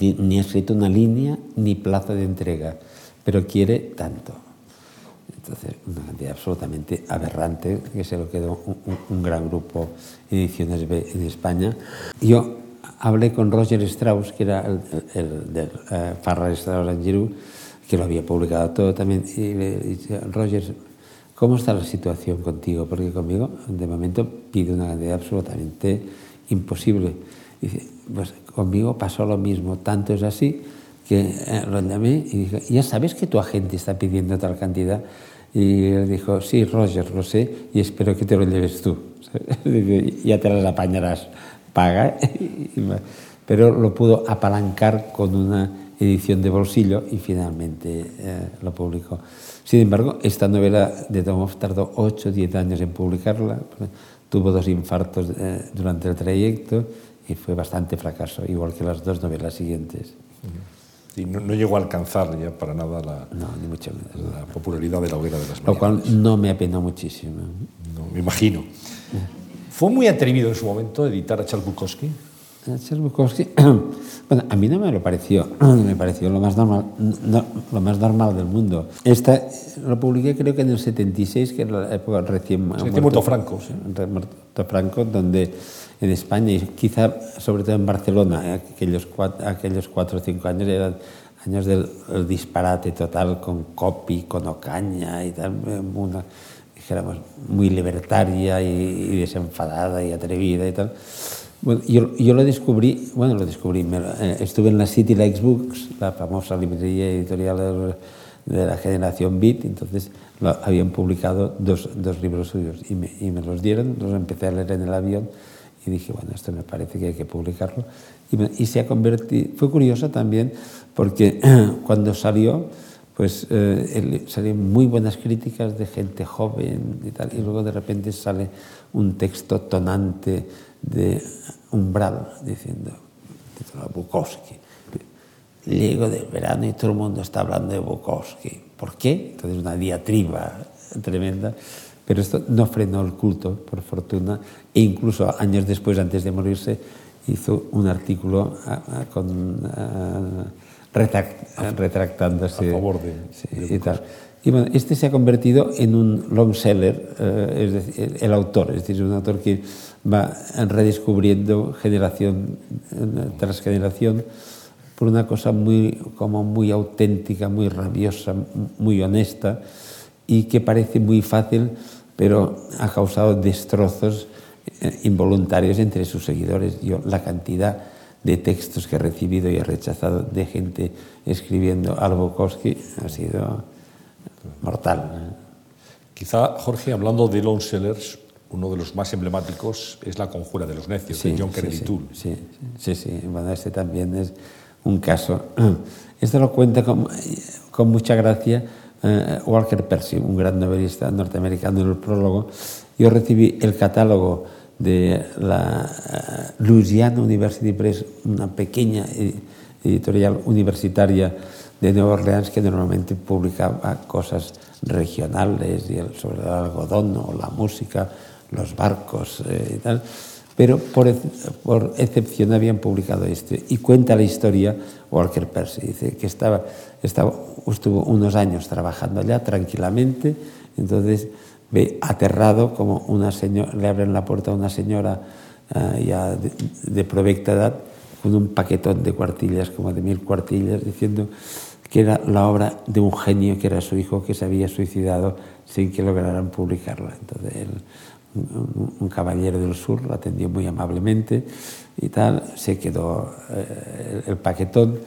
ni ha escrito una línea, ni plazo de entrega, pero quiere tanto. Entonces, una cantidad absolutamente aberrante, que se lo quedó un, gran grupo Ediciones B en España. Yo hablé con Roger Strauss, que era el, el, del uh, Farrar Strauss en Giroud, que lo había publicado todo también, y le dije, Roger, ¿cómo está la situación contigo? Porque conmigo, de momento, pide una cantidad absolutamente imposible. Dice, pues conmigo pasó lo mismo, tanto es así que eh, lo llamé y dije, ya sabes que tu agente está pidiendo tal cantidad. Y él dijo, sí, Roger, lo sé, y espero que te lo lleves tú. [laughs] ya te las apañarás, paga. [laughs] Pero lo pudo apalancar con una edición de bolsillo y finalmente eh, lo publicó. Sin embargo, esta novela de Tomov tardó 8 o 10 años en publicarla, tuvo dos infartos eh, durante el trayecto y fue bastante fracaso, igual que las dos novelas siguientes. Y no, no llegó a alcanzar ya para nada la, no, ni mucho menos, la popularidad de la hoguera de las Lo cual no me apenó muchísimo. No, me imagino. ¿Fue muy atrevido en su momento editar a Charles Bukowski? Bukowski, [clears throat] bueno, a mí no me lo pareció, [clears throat] me pareció lo más normal, lo más normal del mundo. Esta lo publiqué creo que en el 76, que era la época recién muerto, muerto Franco. Sí. Muerto Franco, donde en España y quizá sobre todo en Barcelona, aquellos cuatro, aquellos cuatro o cinco años eran años del disparate total con Copy, con Ocaña y tal, una, dijéramos, muy libertaria y, desenfadada y atrevida y tal. Bueno, yo, yo, lo descubrí, bueno, lo descubrí, me, eh, estuve en la City Likes Books, la famosa librería editorial de, de la generación Beat, entonces lo, habían publicado dos, dos libros suyos y me, y me los dieron, los empecé a leer en el avión y dije, bueno, esto me parece que hay que publicarlo. Y, y se ha convertido, fue curioso también porque [clears throat] cuando salió, pues eh, salieron muy buenas críticas de gente joven y tal, y luego de repente sale un texto tonante de Umbral diciendo, titulado Bukowski, llego del verano y todo el mundo está hablando de Bukowski. ¿Por qué? Entonces una diatriba tremenda. Pero esto no frenó el culto, por fortuna, e incluso años después, antes de morirse, hizo un artículo con, retractándose. A favor de, sí, y tal. Y bueno, este se ha convertido en un long seller, eh, es decir, el autor, es decir, un autor que va redescubriendo generación tras generación por una cosa muy, como muy auténtica, muy rabiosa, muy honesta y que parece muy fácil pero ha causado destrozos eh, involuntarios entre sus seguidores. Yo, la cantidad de textos que he recibido y he rechazado de gente escribiendo a Bukowski ha sido mortal. Quizá, Jorge, hablando de long sellers, uno de los más emblemáticos es La conjura de los necios, de John Kennedy sí, Toole. Sí, sí, sí, bueno, este también es un caso. [clears throat] Esto lo cuenta con, con mucha gracia eh, Walker Percy, un gran novelista norteamericano en el prólogo, yo recibí el catálogo de la uh, Louisiana University Press, una pequeña editorial universitaria de Nueva Orleans que normalmente publicaba cosas regionales sobre el algodón o la música, los barcos eh, y tal pero por, excepción habían publicado este. Y cuenta la historia Walker Percy, dice que estaba, estuvo unos años trabajando allá tranquilamente, entonces ve aterrado como una señora, le abren la puerta a una señora uh, ya de, de provecta edad con un paquetón de cuartillas, como de mil cuartillas, diciendo que era la obra de un genio que era su hijo que se había suicidado sin que lograran publicarla. Entonces él un, caballero del sur lo atendió muy amablemente y tal, se quedó eh, el, paquetón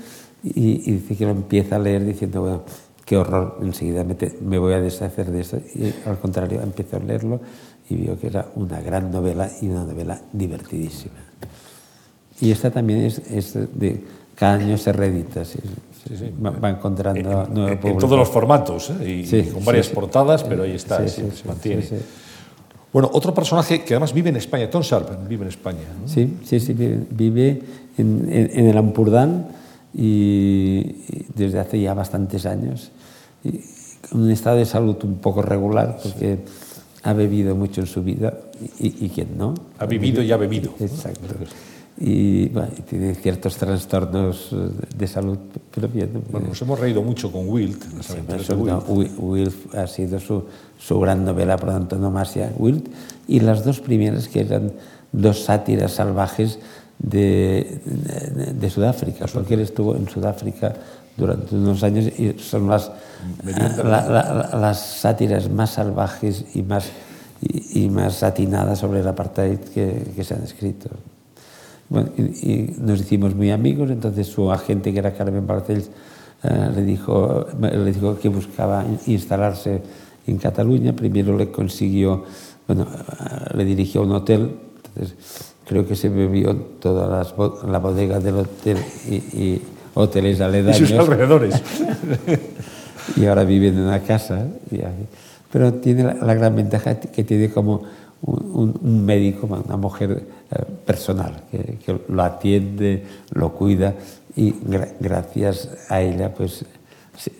y, dice que lo empieza a leer diciendo, bueno, qué horror, enseguida me, me voy a deshacer de eso y al contrario empezó a leerlo y vio que era una gran novela y una novela divertidísima. Y esta también es, es de cada año se reedita, sí, sí, Va, va, encontrando en, nuevo en, en todos los formatos ¿eh? y, y con varias portadas, pero ahí está, se mantiene. Bueno, otro personaje que además vive en España, Tom Sharp, vive en España. ¿no? Sí, sí, sí, vive, vive en, en, en, el Ampurdán y, y, desde hace ya bastantes años. Y con un estado de salud un poco regular, porque sí. ha bebido mucho en su vida y, y quién no. Ha vivido y ha bebido. Exacto. Y bueno, tiene ciertos trastornos de salud, pero bien. Bueno, nos hemos reído mucho con Wilt. Eso, no, Wilt ha sido su, su, gran novela por antonomasia, Wilt, y las dos primeras que eran dos sátiras salvajes de, de, de Sudáfrica, porque él estuvo en Sudáfrica durante unos años y son las, la, la, las sátiras más salvajes y más, y, y más atinadas sobre el apartheid que, que se han escrito. Bueno, y, y, nos hicimos muy amigos, entonces su agente, que era Carmen Barcells, eh, le, dijo, le dijo que buscaba instalarse en Cataluña. Primero le consiguió, bueno, le dirigió a un hotel, entonces creo que se bebió toda las, la bodega del hotel y, y hoteles aledaños. Y sus alrededores. [laughs] y ahora vive en una casa. Pero tiene la, la gran ventaja que tiene como un, un, médico, una mujer eh, personal, que, que, lo atiende, lo cuida y gra gracias a ella pues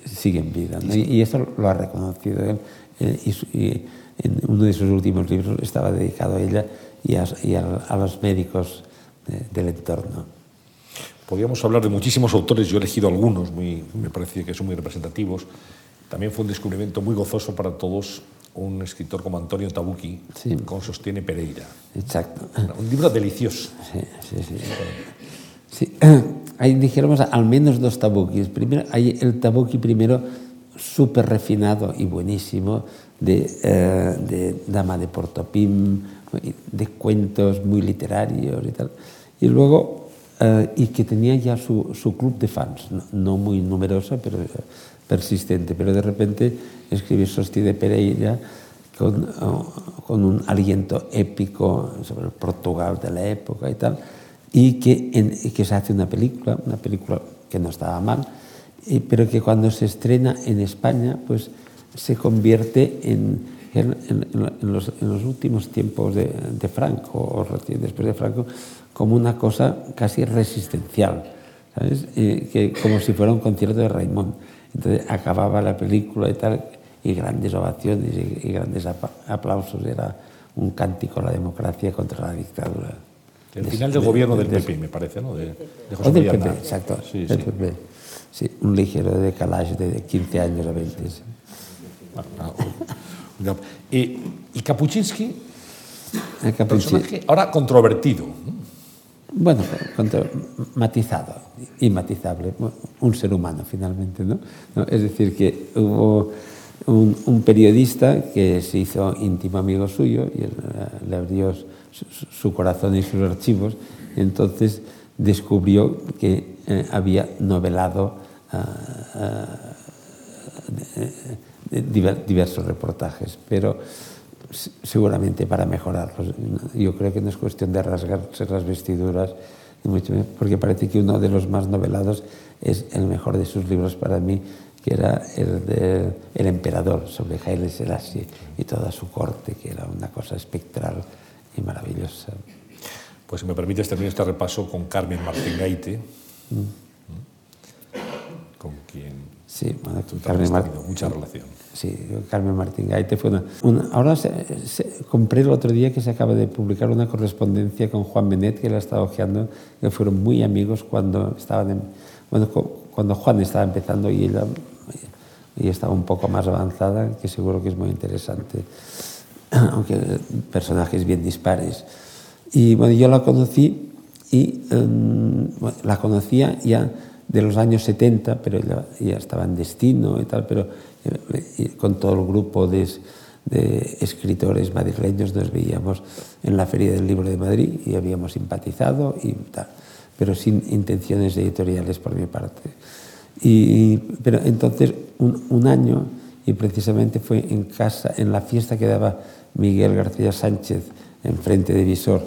sigue en vida. ¿no? Y, y, eso lo ha reconocido él. Eh, y, y, en uno de sus últimos libros estaba dedicado a ella y a, y a, a los médicos de, del entorno. Podríamos hablar de muchísimos autores, yo he elegido algunos, muy, me parece que son muy representativos. También fue un descubrimiento muy gozoso para todos un escritor como Antonio Tabucchi, sí. con Sostiene Pereira. Exacto. Un libro delicioso. Sí, sí, sí. sí. [clears throat] Hay, dijéramos, al menos dos Tabuquis. Primero, hay el Tabuqui primero súper refinado y buenísimo de, eh, de Dama de Portopim, de cuentos muy literarios y tal. Y luego, eh, y que tenía ya su, su club de fans, no, no muy numeroso, pero persistente, pero de repente escribe Sosti de Pereira con, con, un aliento épico sobre Portugal de la época y tal, y que, que se hace una película, una película que no estaba mal, pero que cuando se estrena en España, pues se convierte en, en, en los, últimos tiempos de, de Franco, o después de Franco, como una cosa casi resistencial, ¿sabes? Eh, que, como si fuera un concierto de Raimond. Entonces acababa la película y tal, y grandes ovaciones y, y grandes aplausos. Era un cántico a la democracia contra la dictadura. El final del de, gobierno del PP, me parece, ¿no? De, de José o del PP, exacto. Sí, del sí. PP. Sí, un ligero decalaje de 15 años a 20. Sí. Ah, y, y Kapuczynski, el personaje ahora controvertido. Bueno, matizado y matizable, un ser humano finalmente. ¿no? Es decir, que hubo un, periodista que se hizo íntimo amigo suyo y él, le abrió su, corazón y sus archivos, entonces descubrió que eh, había novelado uh, uh, diversos reportajes, pero seguramente para mejorarlos. Yo creo que no es cuestión de rasgarse las vestiduras, porque parece que uno de los más novelados es el mejor de sus libros para mí, que era el de El emperador, sobre Haile Selassie y toda su corte, que era una cosa espectral y maravillosa. Pues si me permites terminar este repaso con Carmen Martín Gaite, mm. con quien Sí, bueno, Carmen Martín. Mucha relación. Sí, Carmen Martín Gaite fue una. ahora se, se, compré el otro día que se acaba de publicar una correspondencia con Juan Benet, que la estaba ojeando, que fueron muy amigos cuando estaban en, Bueno, cuando Juan estaba empezando y ella, ella estaba un poco más avanzada, que seguro que es muy interesante, [clears throat] aunque personajes bien dispares. Y bueno, yo la conocí y bueno, la conocía ya de los años 70, pero ya, ya estaba en destino y tal, pero con todo el grupo de, de, escritores madrileños nos veíamos en la Feria del Libro de Madrid y habíamos simpatizado y tal, pero sin intenciones editoriales por mi parte. Y, pero entonces, un, un año, y precisamente fue en casa, en la fiesta que daba Miguel García Sánchez, enfrente de Visor,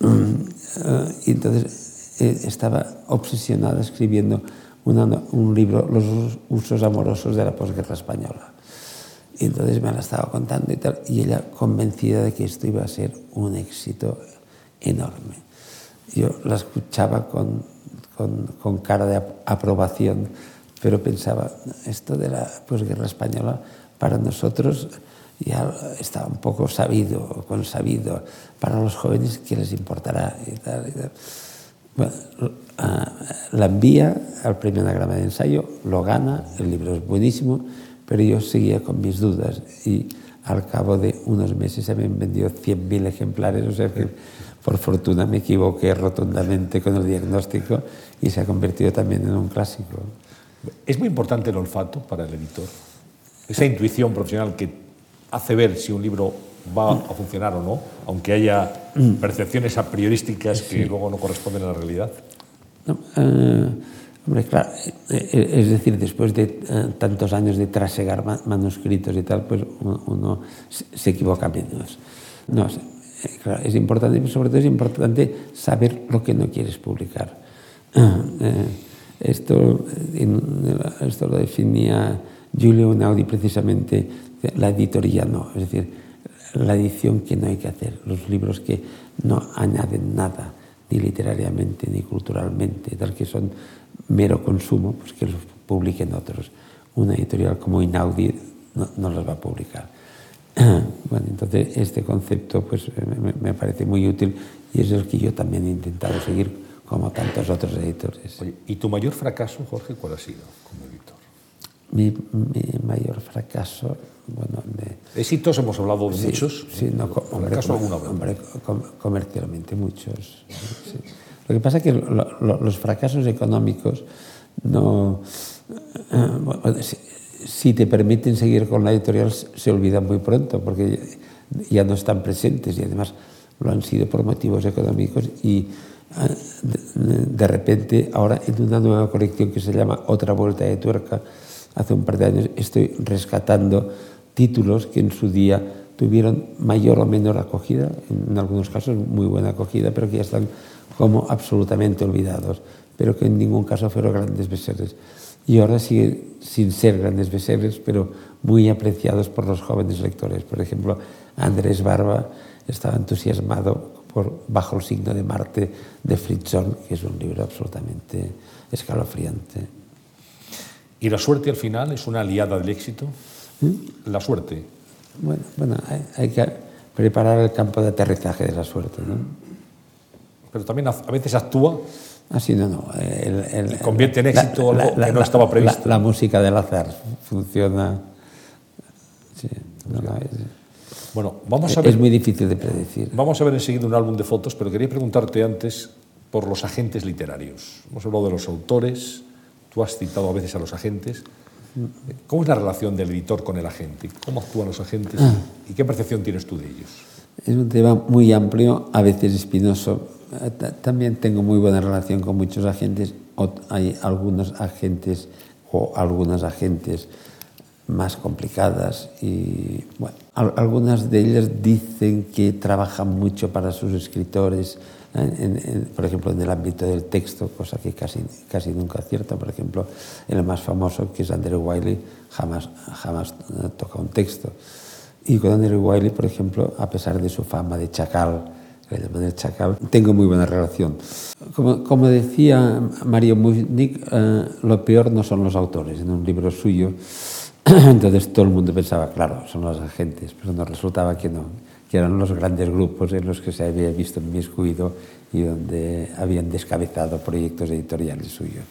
[clears throat] y entonces eh, estaba obsesionada escribiendo una, un libro, Los usos amorosos de la posguerra española. Y entonces me la estaba contando y tal, y ella convencida de que esto iba a ser un éxito enorme. Yo la escuchaba con, con, con cara de aprobación, pero pensaba, esto de la posguerra española para nosotros ya está un poco sabido, consabido. Para los jóvenes, ¿qué les importará? Y tal, y tal. Bueno, la envía al premio Anagrama de ensayo, lo gana, el libro es buenísimo, pero yo seguía con mis dudas y al cabo de unos meses se habían vendido 100.000 ejemplares, o sea que por fortuna me equivoqué rotundamente con el diagnóstico y se ha convertido también en un clásico. Es muy importante el olfato para el editor, esa intuición profesional que hace ver si un libro va a funcionar o no, aunque haya percepciones a priorísticas que luego no corresponden a la realidad. No, eh, hombre, claro, eh, eh, es decir, después de tantos años de trasegar manuscritos y tal, pues uno, se equivoca menos. No, claro, es importante, sobre todo es importante saber lo que no quieres publicar. [clears throat] esto, esto lo definía Giulio Einaudi precisamente, la editoría no, es decir, la edición que no hay que hacer, los libros que no añaden nada, ni literariamente ni culturalmente, tal que son mero consumo, pues que los publiquen otros. Una editorial como Inaudi no, no los va a publicar. [clears throat] Bueno, entonces este concepto pues me, me, parece muy útil y es el que yo también he intentado seguir como tantos otros editores. Oye, ¿Y tu mayor fracaso, Jorge, cuál ha sido como? Mi, mi mayor fracaso, bueno, éxitos hemos hablado de sí, muchos. Sí, no, hombre, fracaso alguna vez? hombre, com, comercialmente muchos. Sí. Lo que pasa es que lo, lo, los fracasos económicos no, eh, bueno, si, si, te permiten seguir con la editorial se olvidan muy pronto porque ya no están presentes y además lo han sido por motivos económicos y eh, de repente ahora en una nueva colección que se llama Otra Vuelta de Tuerca hace un par de años estoy rescatando títulos que en su día tuvieron mayor o menor acogida, en algunos casos muy buena acogida, pero que ya están como absolutamente olvidados, pero que en ningún caso fueron grandes bestsellers. Y ahora siguen sin ser grandes bestsellers, pero muy apreciados por los jóvenes lectores. Por ejemplo, Andrés Barba estaba entusiasmado por Bajo el signo de Marte de Fritzón, que es un libro absolutamente escalofriante. ¿Y la suerte al final es una aliada del éxito? ¿Mm? La suerte. Bueno, bueno hay, hay, que preparar el campo de aterrizaje de la suerte, ¿no? Pero también a veces actúa. Así no, no. El, el, y convierte en éxito la, algo la, que no estaba previsto. La, música del azar funciona. Sí, no, no, es, bueno, vamos a ver. Es muy difícil de predecir. Vamos a ver enseguida un álbum de fotos, pero quería preguntarte antes por los agentes literarios. Hemos hablado de los autores, Tú has citado a veces a los agentes. ¿Cómo es la relación del editor con el agente? ¿Cómo actúan los agentes? ¿Y qué percepción tienes tú de ellos? Es un tema muy amplio, a veces espinoso. También tengo muy buena relación con muchos agentes. Hay algunos agentes o algunas agentes más complicadas y bueno, algunas de ellas dicen que trabajan mucho para sus escritores, en, en, por ejemplo, en el ámbito del texto, cosa que casi, casi nunca acierta. Por ejemplo, el más famoso, que es Andrew Wiley, jamás, jamás toca un texto. Y con Andrew Wiley, por ejemplo, a pesar de su fama de chacal, le llaman el chacal, tengo muy buena relación. Como, como decía Mario Muznik, eh, lo peor no son los autores. En un libro suyo, [clears throat] entonces todo el mundo pensaba, claro, son los agentes, pero nos resultaba que no que eran los grandes grupos en los que se había visto inmiscuido y donde habían descabezado proyectos editoriales suyos.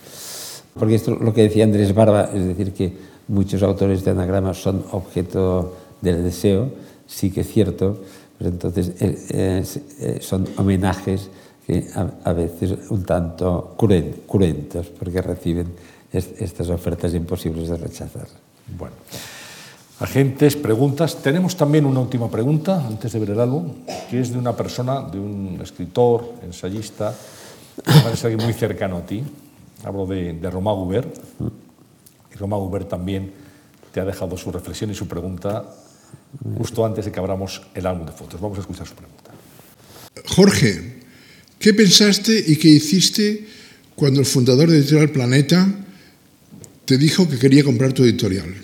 Porque esto lo que decía Andrés Barba, es decir, que muchos autores de anagrama son objeto del deseo, sí que es cierto, pero entonces eh, eh, son homenajes que a, a, veces un tanto cruentos, porque reciben est estas ofertas imposibles de rechazar. Bueno. Agentes, preguntas. Tenemos también una última pregunta antes de ver el álbum, que es de una persona, de un escritor, ensayista, es alguien muy cercano a ti. Hablo de, de Romá Guber. Y Romá Guber también te ha dejado su reflexión y su pregunta justo antes de que abramos el álbum de fotos. Vamos a escuchar su pregunta. Jorge, ¿qué pensaste y qué hiciste cuando el fundador de Editorial Planeta te dijo que quería comprar tu editorial?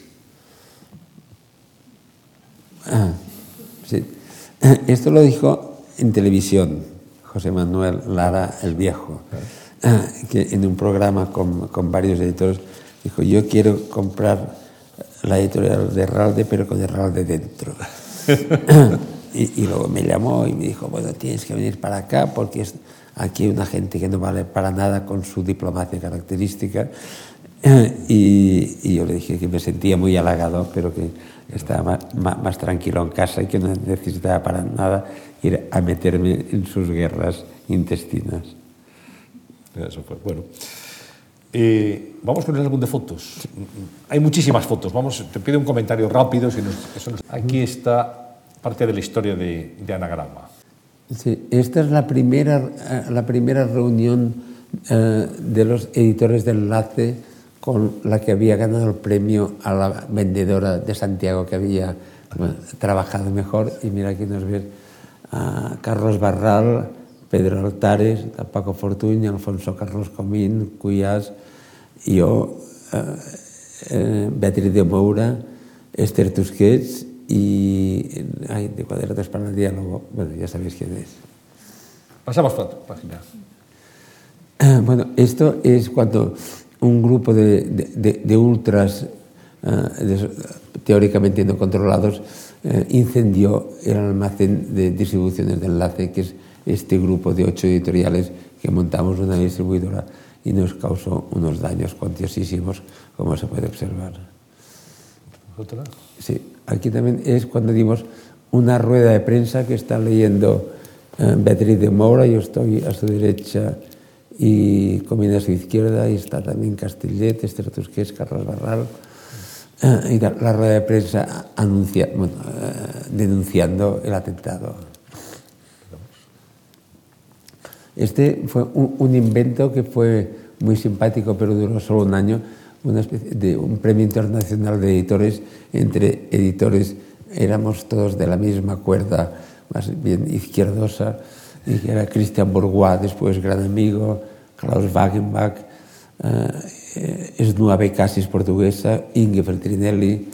Sí. [clears throat] Esto lo dijo en televisión José Manuel Lara el Viejo, que en un programa con, con varios editores dijo, yo quiero comprar la editorial de Ralde, pero con Ralde dentro. [laughs] [clears throat] y, y, luego me llamó y me dijo, bueno, tienes que venir para acá porque es, aquí hay una gente que no vale para nada con su diplomacia característica. Y, y, yo le dije que me sentía muy halagado, pero que estaba más, más, tranquilo en casa y que no necesitaba para nada ir a meterme en sus guerras intestinas. Eso fue bueno. Eh, vamos con el álbum de fotos. Hay muchísimas fotos. Vamos, te pido un comentario rápido. Si nos, eso nos... Aquí está parte de la historia de, de Anagrama. Sí, esta es la primera, la primera reunión eh, de los editores de Enlace con la que había ganado el premio a la vendedora de Santiago que había trabajado mejor. Y mira aquí nos ven a Carlos Barral, Pedro Altares, a Paco Fortuño, Alfonso Carlos Comín, Cuyás, yo, eh, eh, Beatriz de Moura, Esther Tusquets y ay, de Cuadernos para el Diálogo. Bueno, ya sabéis quién es. Pasamos a página. Eh, bueno, esto es cuando un grupo de, de, de ultras de, teóricamente no controlados uh, incendió el almacén de distribuciones de enlace, que es este grupo de ocho editoriales que montamos una distribuidora y nos causó unos daños cuantiosísimos, como se puede observar. ¿Otra? Sí, aquí también es cuando dimos una rueda de prensa que está leyendo uh, Beatriz de Moura, yo estoy a su derecha y Comina a su izquierda, y está también Castellet, Esther Tusquets, Carlos Barral, uh, y la, rueda de prensa anuncia, bueno, uh, denunciando el atentado. Este fue un, un, invento que fue muy simpático, pero duró solo un año, una especie de un premio internacional de editores entre editores, éramos todos de la misma cuerda, más bien izquierdosa, y que era Christian Bourgois, después gran amigo, Klaus Wagenbach, eh, Esnua Becasis portuguesa, Inge Feltrinelli,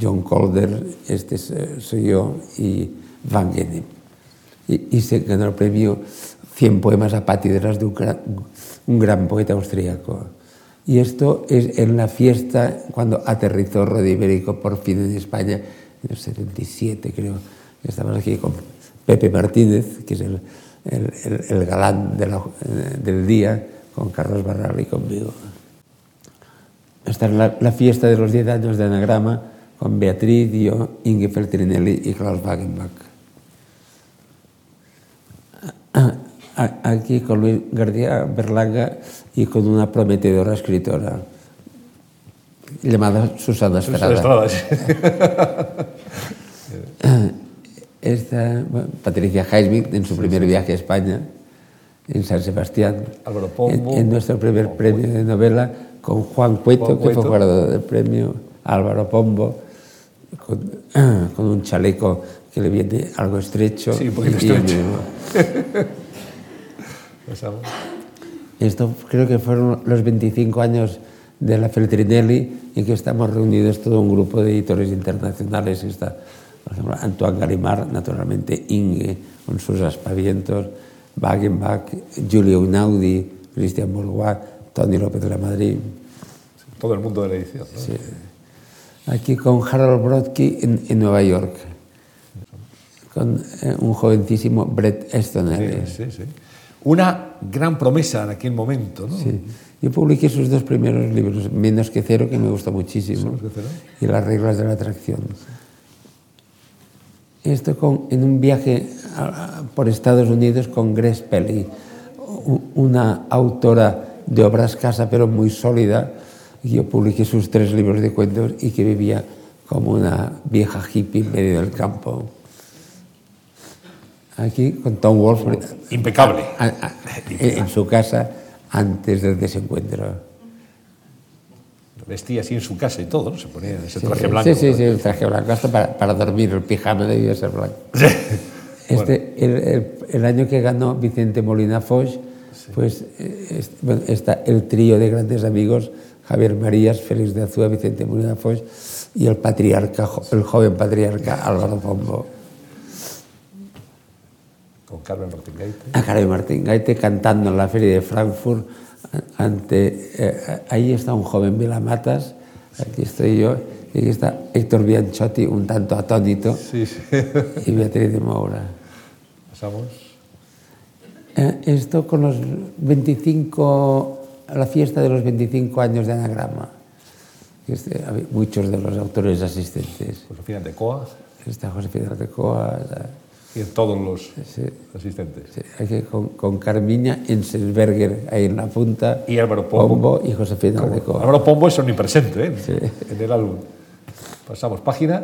John Calder, este soy yo, y Van Genim. Y, se ganó el premio 100 poemas apátidas de un gran, un gran poeta austríaco. Y esto es en la fiesta cuando aterrizó Rodi Ibérico por fin en España, en el 77 creo. Estamos aquí con Pepe Martínez, que es el, el, el, el galán de la, del día, con Carlos Barral y conmigo. Esta es la, la, fiesta de los 10 años de Anagrama, con Beatriz, yo, Inge Feltrinelli y Klaus Wagenbach. Aquí con Luis García Berlanga y con una prometedora escritora llamada Susana Estrada. Susana Estrada. [laughs] esta, bueno, Patricia Heismick en su primer viaje a España, en San Sebastián, Pombo, en, en, nuestro primer premio de novela, con Juan Cueto, Juan que fue guardador del premio, Álvaro Pombo, con, [clears throat] con, un chaleco que le viene algo estrecho. Sí, un poquito estrecho. [laughs] Esto creo que fueron los 25 años de la Feltrinelli y que estamos reunidos todo un grupo de editores internacionales. Está, por ejemplo, Antoine Garimar, naturalmente Inge, con sus aspavientos, Wagenbach, Julio Unaudi, Cristian Bourgois, Tony López de la Madrid. Todo el mundo de la edición. ¿no? Sí. Aquí con Harold Brodsky en, en, Nueva York, con eh, un jovencísimo Brett Easton. Sí, sí, sí. Una gran promesa en aquel momento, ¿no? Sí. Yo publiqué sus dos primeros libros, Menos que Cero, que me gustó muchísimo, y Las reglas de la atracción. Esto con, en un viaje por Estados Unidos con Grace Pelly, una autora de obras casa, pero muy sólida. Yo publiqué sus tres libros de cuentos y que vivía como una vieja hippie en medio del campo. Aquí con Tom Wolfe. Impecable. A, a, en su casa antes del desencuentro. Vestía así en su casa y todo, ¿no? Se ponía ese traje sí, blanco. Sí, sí, sí, el traje blanco, hasta para, para dormir, el pijama debía ser blanco. [laughs] Sí. Este, bueno. el, el, el, año que ganó Vicente Molina sí. pues es, bueno, está el trío de grandes amigos, Javier Marías, Félix de Azúa, Vicente Murina Foix y el patriarca, el joven patriarca Álvaro Pombo. Con Carmen Martín Gaite. A Carmen Martín Gaite cantando en la feria de Frankfurt. Ante, eh, ahí está un joven Vilamatas, aquí estoy yo, y aquí está Héctor Bianchotti, un tanto atónito, Sí, sí. y Beatriz de Moura. Pasamos. Eh, esto con los 25, la fiesta de los 25 años de anagrama. Este, muchos de los autores asistentes. Josefina de Coa Está Josefina está- y todos los sí, asistentes. sí, aquí con, con Carmiña Enselsberger ahí en la punta, Y Álvaro Pombo. y Josefina Artecoa. Álvaro Pombo es omnipresente ¿eh? en el álbum. Pasamos página.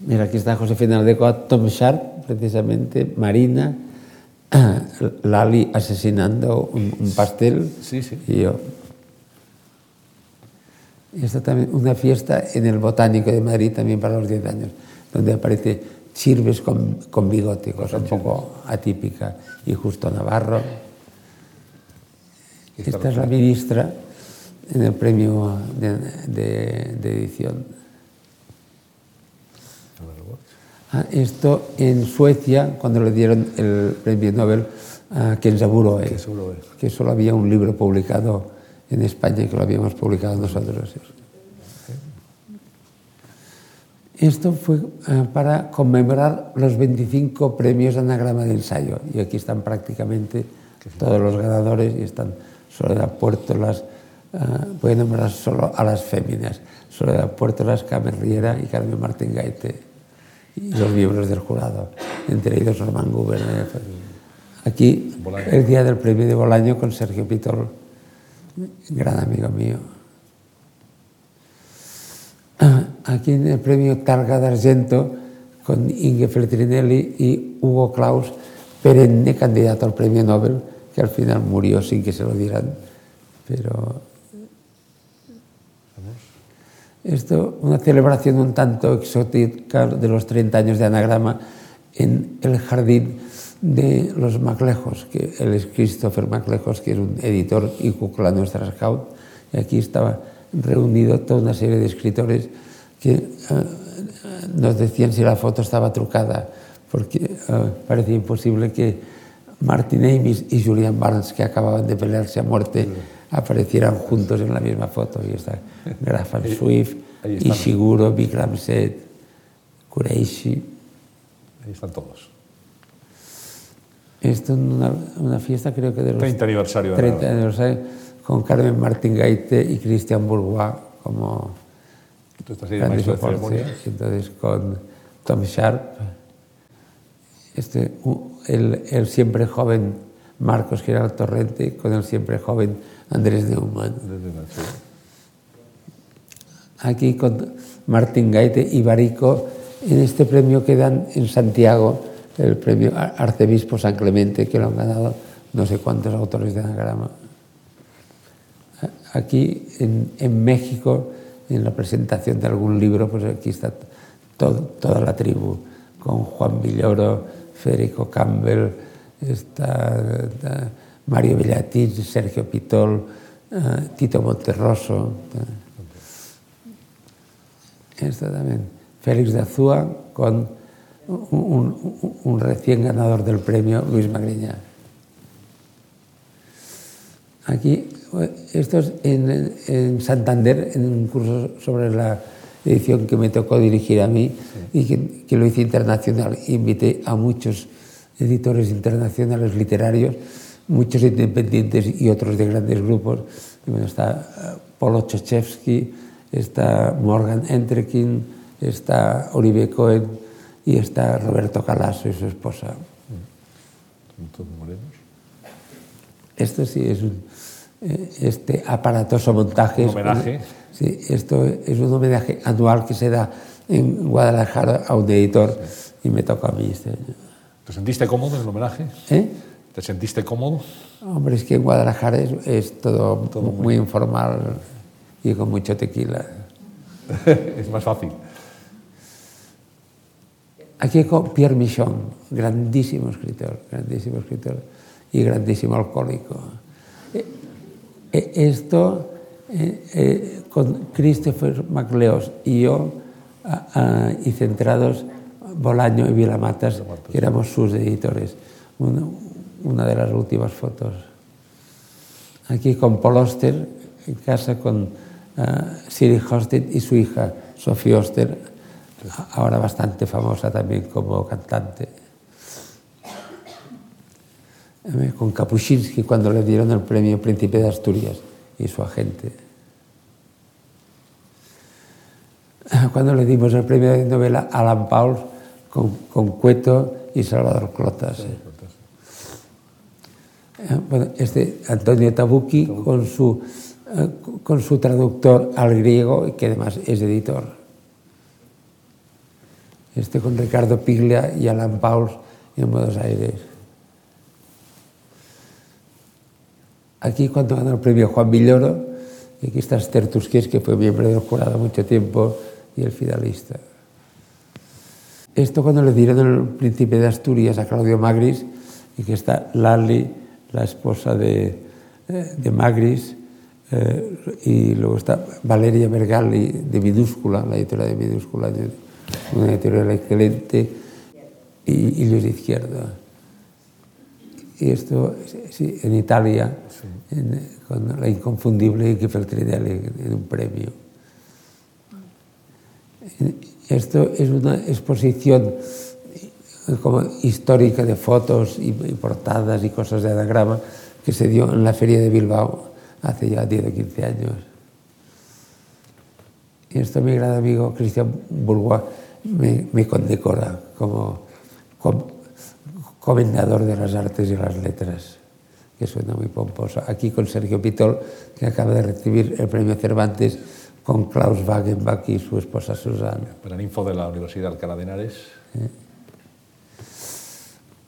Mira, aquí está Josefina Artecoa, Tom Sharp, precisamente, Marina, [clears throat] Lali asesinando un, un pastel Sí, sí. y yo. Y esto también, una fiesta en el Botánico de Madrid también para los 10 años, donde aparece Chirves con, con bigote, cosa un poco atípica, y Justo Navarro. Esta es la ministra en el premio de, de- de edición. Ah, esto en Suecia, cuando le dieron el premio Nobel a Oe. que solo había un libro publicado en España que lo habíamos publicado nosotros. Esto fue eh, para conmemorar los 25 premios de anagrama de ensayo. Y aquí están prácticamente todos los ganadores y están Soledad Puertolas, eh, voy a nombrar solo a las féminas, Soledad Puertolas, Carmen Riera y Carmen Martín Gaite, y los miembros del jurado, entre ellos Román Gubernay. Aquí, el día del premio de Bolaño con Sergio Pitol, gran amigo mío. Ah, Aquí en el premio Targa d'Argento con Inge Feltrinelli y Hugo Claus, perenne candidato al premio Nobel, que al final murió sin que se lo dieran. Pero esto, una celebración un tanto exótica de los 30 años de anagrama en el jardín de los Maclejos, que él es Christopher Maclejos, que es un editor y cucla nuestra scout, y aquí estaba reunido toda una serie de escritores que eh, nos decían si la foto estaba trucada, porque eh, parecía imposible que Martin Amis y Julian Barnes, que acababan de pelearse a muerte, aparecieran juntos en la misma foto. Y está Grafan Swift. Ishiguro, Bikram Seth, Kureishi. Ahí están todos. Esto es una, una fiesta, creo que de los 30 aniversario de 30 la- aniversario, con Carmen Martín Gaite y Christian Bourgois como De de ceremonias. Entonces con Tom Sharp, este, el, el siempre joven Marcos Gerard Torrente con el siempre joven Andrés Neumann. Aquí con Martín Gaite y Barico en este premio que dan en Santiago, el premio Ar- Arcebispo San Clemente, que lo han ganado no sé cuántos autores de anagrama. Aquí en, en México, en la presentación de algún libro, pues aquí está toda la tribu, con Juan Villoro, Federico Campbell, está, Mario Villatín, Sergio Pitol, eh, Tito Monterroso. eh. Esto también. Félix de Azúa con un recién ganador del premio, Luis Magriña. Aquí, esto es en, en Santander, en un curso sobre la edición que me tocó dirigir a mí y que, que lo hice internacional. Invité a muchos editores internacionales literarios, muchos independientes y otros de grandes grupos. Bueno, está eh, Polo Chochevsky, está Morgan Entrekin, está Olivier Cohen y está Roberto Calasso y su esposa. Todos morenos. Esto sí es un, este aparatoso montaje. Un homenaje. sí, esto es un homenaje anual que se da en Guadalajara a un editor y me toca a mí este año. ¿Te sentiste cómodo en el homenaje? ¿Eh? ¿Te sentiste cómodo? Hombre, es que en Guadalajara es, es todo, muy, informal y con mucho tequila. [laughs] es más fácil. Aquí con Pierre Michon, grandísimo escritor, grandísimo escritor y grandísimo alcohólico. Eh, eh, Esto eh, con Christopher MacLeod y yo, y centrados Bolaño y Vilamatas, que éramos sus editores. Una, de las últimas fotos. Aquí con Paul Oster, en casa con Siri Hosted y su hija, Sophie Oster, ahora bastante famosa también como cantante. Con Kapuscinski cuando le dieron el premio Príncipe de Asturias y su agente. Cuando le dimos el premio de novela a Alan Paul con, con Cueto y Salvador Clotas. Bueno, este Antonio Tabucchi con su, eh, con su traductor al griego, que además es editor. Este con Ricardo Piglia y Alan Pauls en Buenos Aires. Aquí cuando ganó el premio Juan Villoro, y aquí está Esther Tusqués, que fue miembro del jurado mucho tiempo y el finalista. Esto cuando le dieron el príncipe de Asturias a Claudio Magris, y que está Lali, la esposa de, eh, de Magris, eh, y luego está Valeria Bergali de Minúscula, la editorial de Minúscula, una editorial excelente, y, y Luis Izquierda. Y esto, sí, en Italia, en, con la inconfundible Ike Feltrinelli en un premio. Esto es una exposición como histórica de fotos y, portadas y cosas de anagrama que se dio en la Feria de Bilbao hace ya 10 o 15 años. Y esto mi gran amigo Cristian Bourgois me, me condecora como, como comendador de las artes y las letras, que suena muy pomposo. Aquí con Sergio Pitol, que acaba de recibir el premio Cervantes con Klaus Wagenbach y su esposa Susana. Gran info de la Universidad Alcalá de Henares.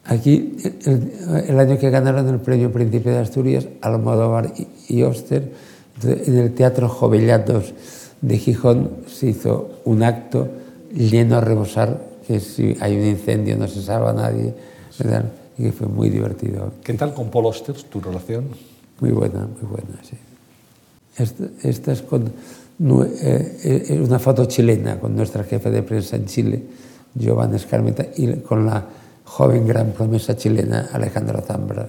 Aquí, el, año que ganaron el premio Príncipe de Asturias, Almodóvar y, Oster, en el Teatro Jovellanos de Gijón se hizo un acto lleno a rebosar, que si hay un incendio no se salva a nadie, ¿verdad? y que fue muy divertido. ¿Qué tal con Paul Oster, tu relación? Muy buena, muy buena, sí. Esta, es con eh, es una foto chilena con nuestra jefa de prensa en Chile, Giovanna Escarmeta, y con la joven gran promesa chilena Alejandra Zambra.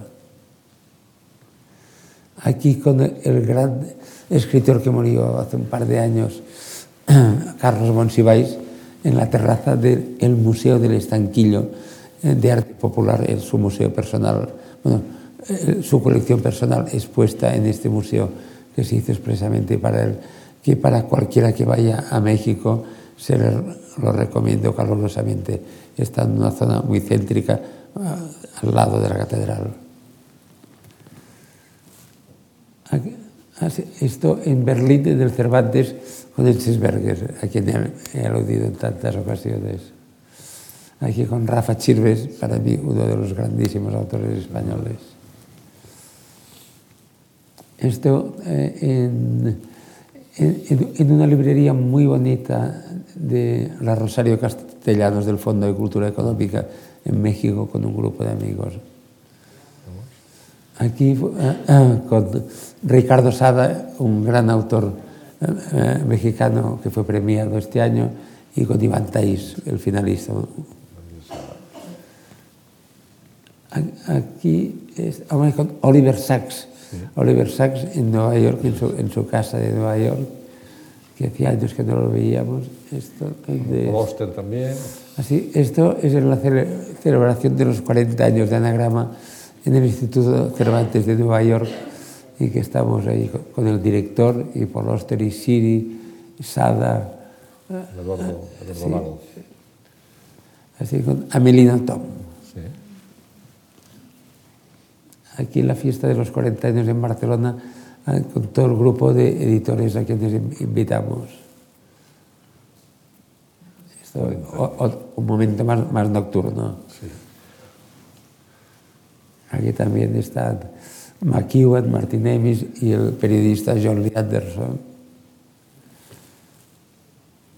Aquí con el gran escritor que murió hace un par de años, [clears throat] Carlos Monsiváis, en la terraza del Museo del Estanquillo eh, de Arte Popular, en su museo personal, bueno, eh, su colección personal expuesta en este museo que se hizo expresamente para él que para cualquiera que vaya a México se lo recomiendo calurosamente. Está en una zona muy céntrica, ah, al lado de la catedral. Esto en Berlín, en el Cervantes, con Enzensberger, a quien he aludido en tantas ocasiones. Aquí con Rafa Chirves, para mí uno de los grandísimos autores españoles. Esto eh, en una librería muy bonita de la Rosario Castellanos del Fondo de Cultura Económica en México con un grupo de amigos. Aquí eh, eh, con Ricardo Sada, un gran autor eh, mexicano que fue premiado este año, y con Iván Taís, el finalista. Aquí es, con Oliver Sacks, Oliver Sacks en Nueva York, en su, casa de Nueva York, que hacía años que no lo veíamos. Esto de, también. Así, esto es en la celebración de los 40 años de anagrama en el Instituto Cervantes de Nueva York y que estamos ahí con el director y Paul Oster y Siri, Sada. Eduardo, Eduardo Así con Amelina Tom. Aquí en la fiesta de los 40 años en Barcelona eh, con todo el grupo de editores a quienes invitamos. Esto, un momento más, más nocturno. Sí. Aquí también están McEwan, Martin Emis y el periodista John Lee Anderson.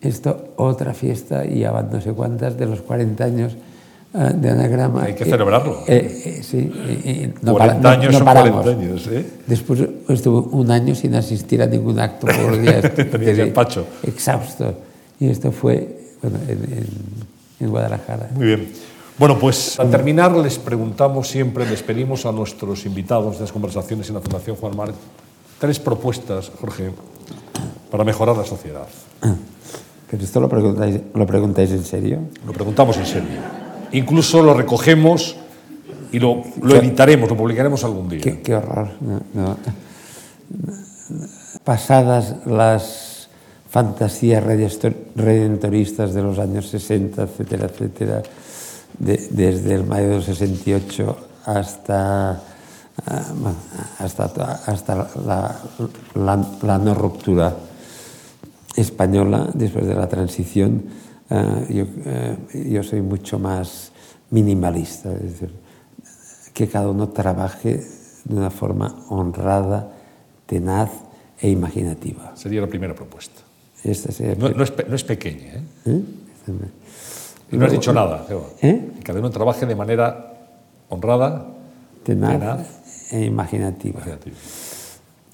Esto, otra fiesta, y ya van no sé cuántas, de los 40 años de anagrama. Hay que celebrarlo. Eh, eh, sí, no 40 para, años no, no paramos. 40 años. ¿eh? Después estuve un año sin asistir a ningún acto por [laughs] los días. Tenías el pacho. Exhausto. Y esto fue bueno, en, en, en Guadalajara. Muy bien. Bueno, pues al terminar les preguntamos siempre, les pedimos a nuestros invitados de las conversaciones en la Fundación Juan Mar tres propuestas, Jorge, para mejorar la sociedad. ¿Pero esto lo preguntáis, lo preguntáis en serio? Lo preguntamos en serio. Incluso lo recogemos y lo, lo editaremos, lo publicaremos algún día. Qué, qué horror. No, no. Pasadas las fantasías redentoristas de los años 60, etcétera, etcétera, de, desde el mayo del 68 hasta, hasta, hasta la, la, la no ruptura española después de la transición, uh, yo, uh, yo, soy mucho más minimalista, es decir, que cada uno trabaje de una forma honrada, tenaz e imaginativa. Sería la primera propuesta. Esta sería no, no, es, no, es, pequeña. ¿eh? ¿Eh? Y no has dicho nada, ¿Eh? Que cada uno trabaje de manera honrada, tenaz, tenaz e imaginativa. imaginativa.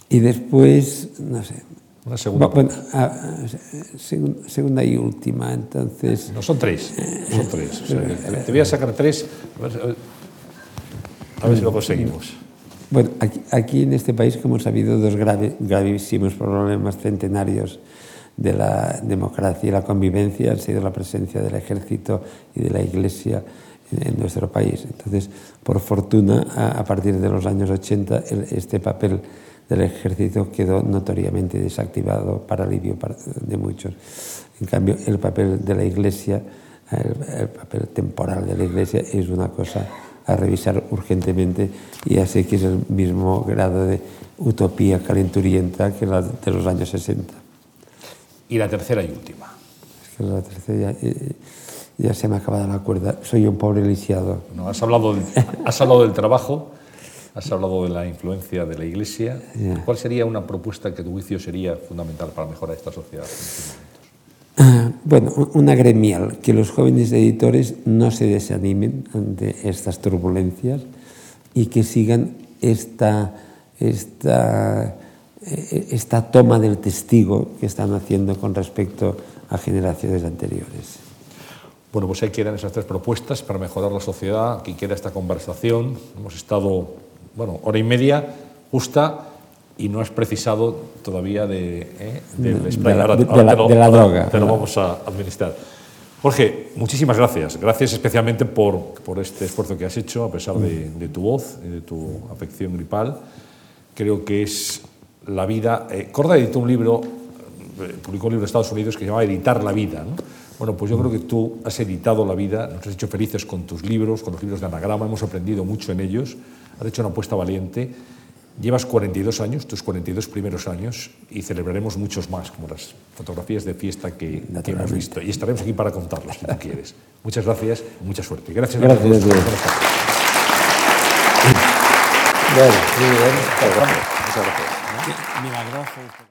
Y después, no sé, una segunda. Bueno, a, segunda, segunda y última, entonces. No son tres, son tres. O sea, te, te voy a sacar tres, a ver, a ver si lo conseguimos. Bueno, aquí, aquí, en este país, como hemos habido dos grave, gravísimos problemas centenarios de la democracia y la convivencia, han sido la presencia del ejército y de la iglesia en, en nuestro país. Entonces, por fortuna, a, a partir de los años 80, el, este papel del ejército quedó notoriamente desactivado para alivio de muchos. En cambio, el papel de la Iglesia, el, el, papel temporal de la Iglesia es una cosa a revisar urgentemente y así que es el mismo grado de utopía calenturienta que la de los años 60. Y la tercera y última. Es que la tercera ya, ya se me ha acabado la cuerda. Soy un pobre lisiado. No, has, hablado del, has hablado del trabajo. Has hablado de la influencia de la Iglesia. Yeah. ¿Cuál sería una propuesta que tu juicio sería fundamental para mejorar esta sociedad en? Uh, bueno, una gremial, que los jóvenes editores no se desanimen ante estas turbulencias y que sigan esta, esta, esta toma del testigo que están haciendo con respecto a generaciones anteriores. Bueno, pues ahí quedan esas tres propuestas para mejorar la sociedad. Aquí queda esta conversación. Hemos estado bueno, hora y media justa y no has precisado todavía de, ¿eh? del de, la, de, de, la, de la droga. Te lo vamos a administrar. Jorge, muchísimas gracias. Gracias especialmente por, por este esfuerzo que has hecho, a pesar de, de, tu voz y de tu afección gripal. Creo que es la vida. Eh, Corda editó un libro, eh, publicó un libro en Estados Unidos que se llama Editar la vida. ¿no? Bueno, pues yo creo que tú has editado la vida, nos has hecho felices con tus libros, con los libros de anagrama, hemos aprendido mucho en ellos has hecho una apuesta valiente. Llevas 42 años, tus 42 primeros años, y celebraremos muchos más, como las fotografías de fiesta que, que hemos visto. Y estaremos aquí para contarlos, si tú [laughs] quieres. Muchas gracias y mucha suerte. Gracias. Gracias. gracias. Bueno, sí, Muchas gracias. Milagroso.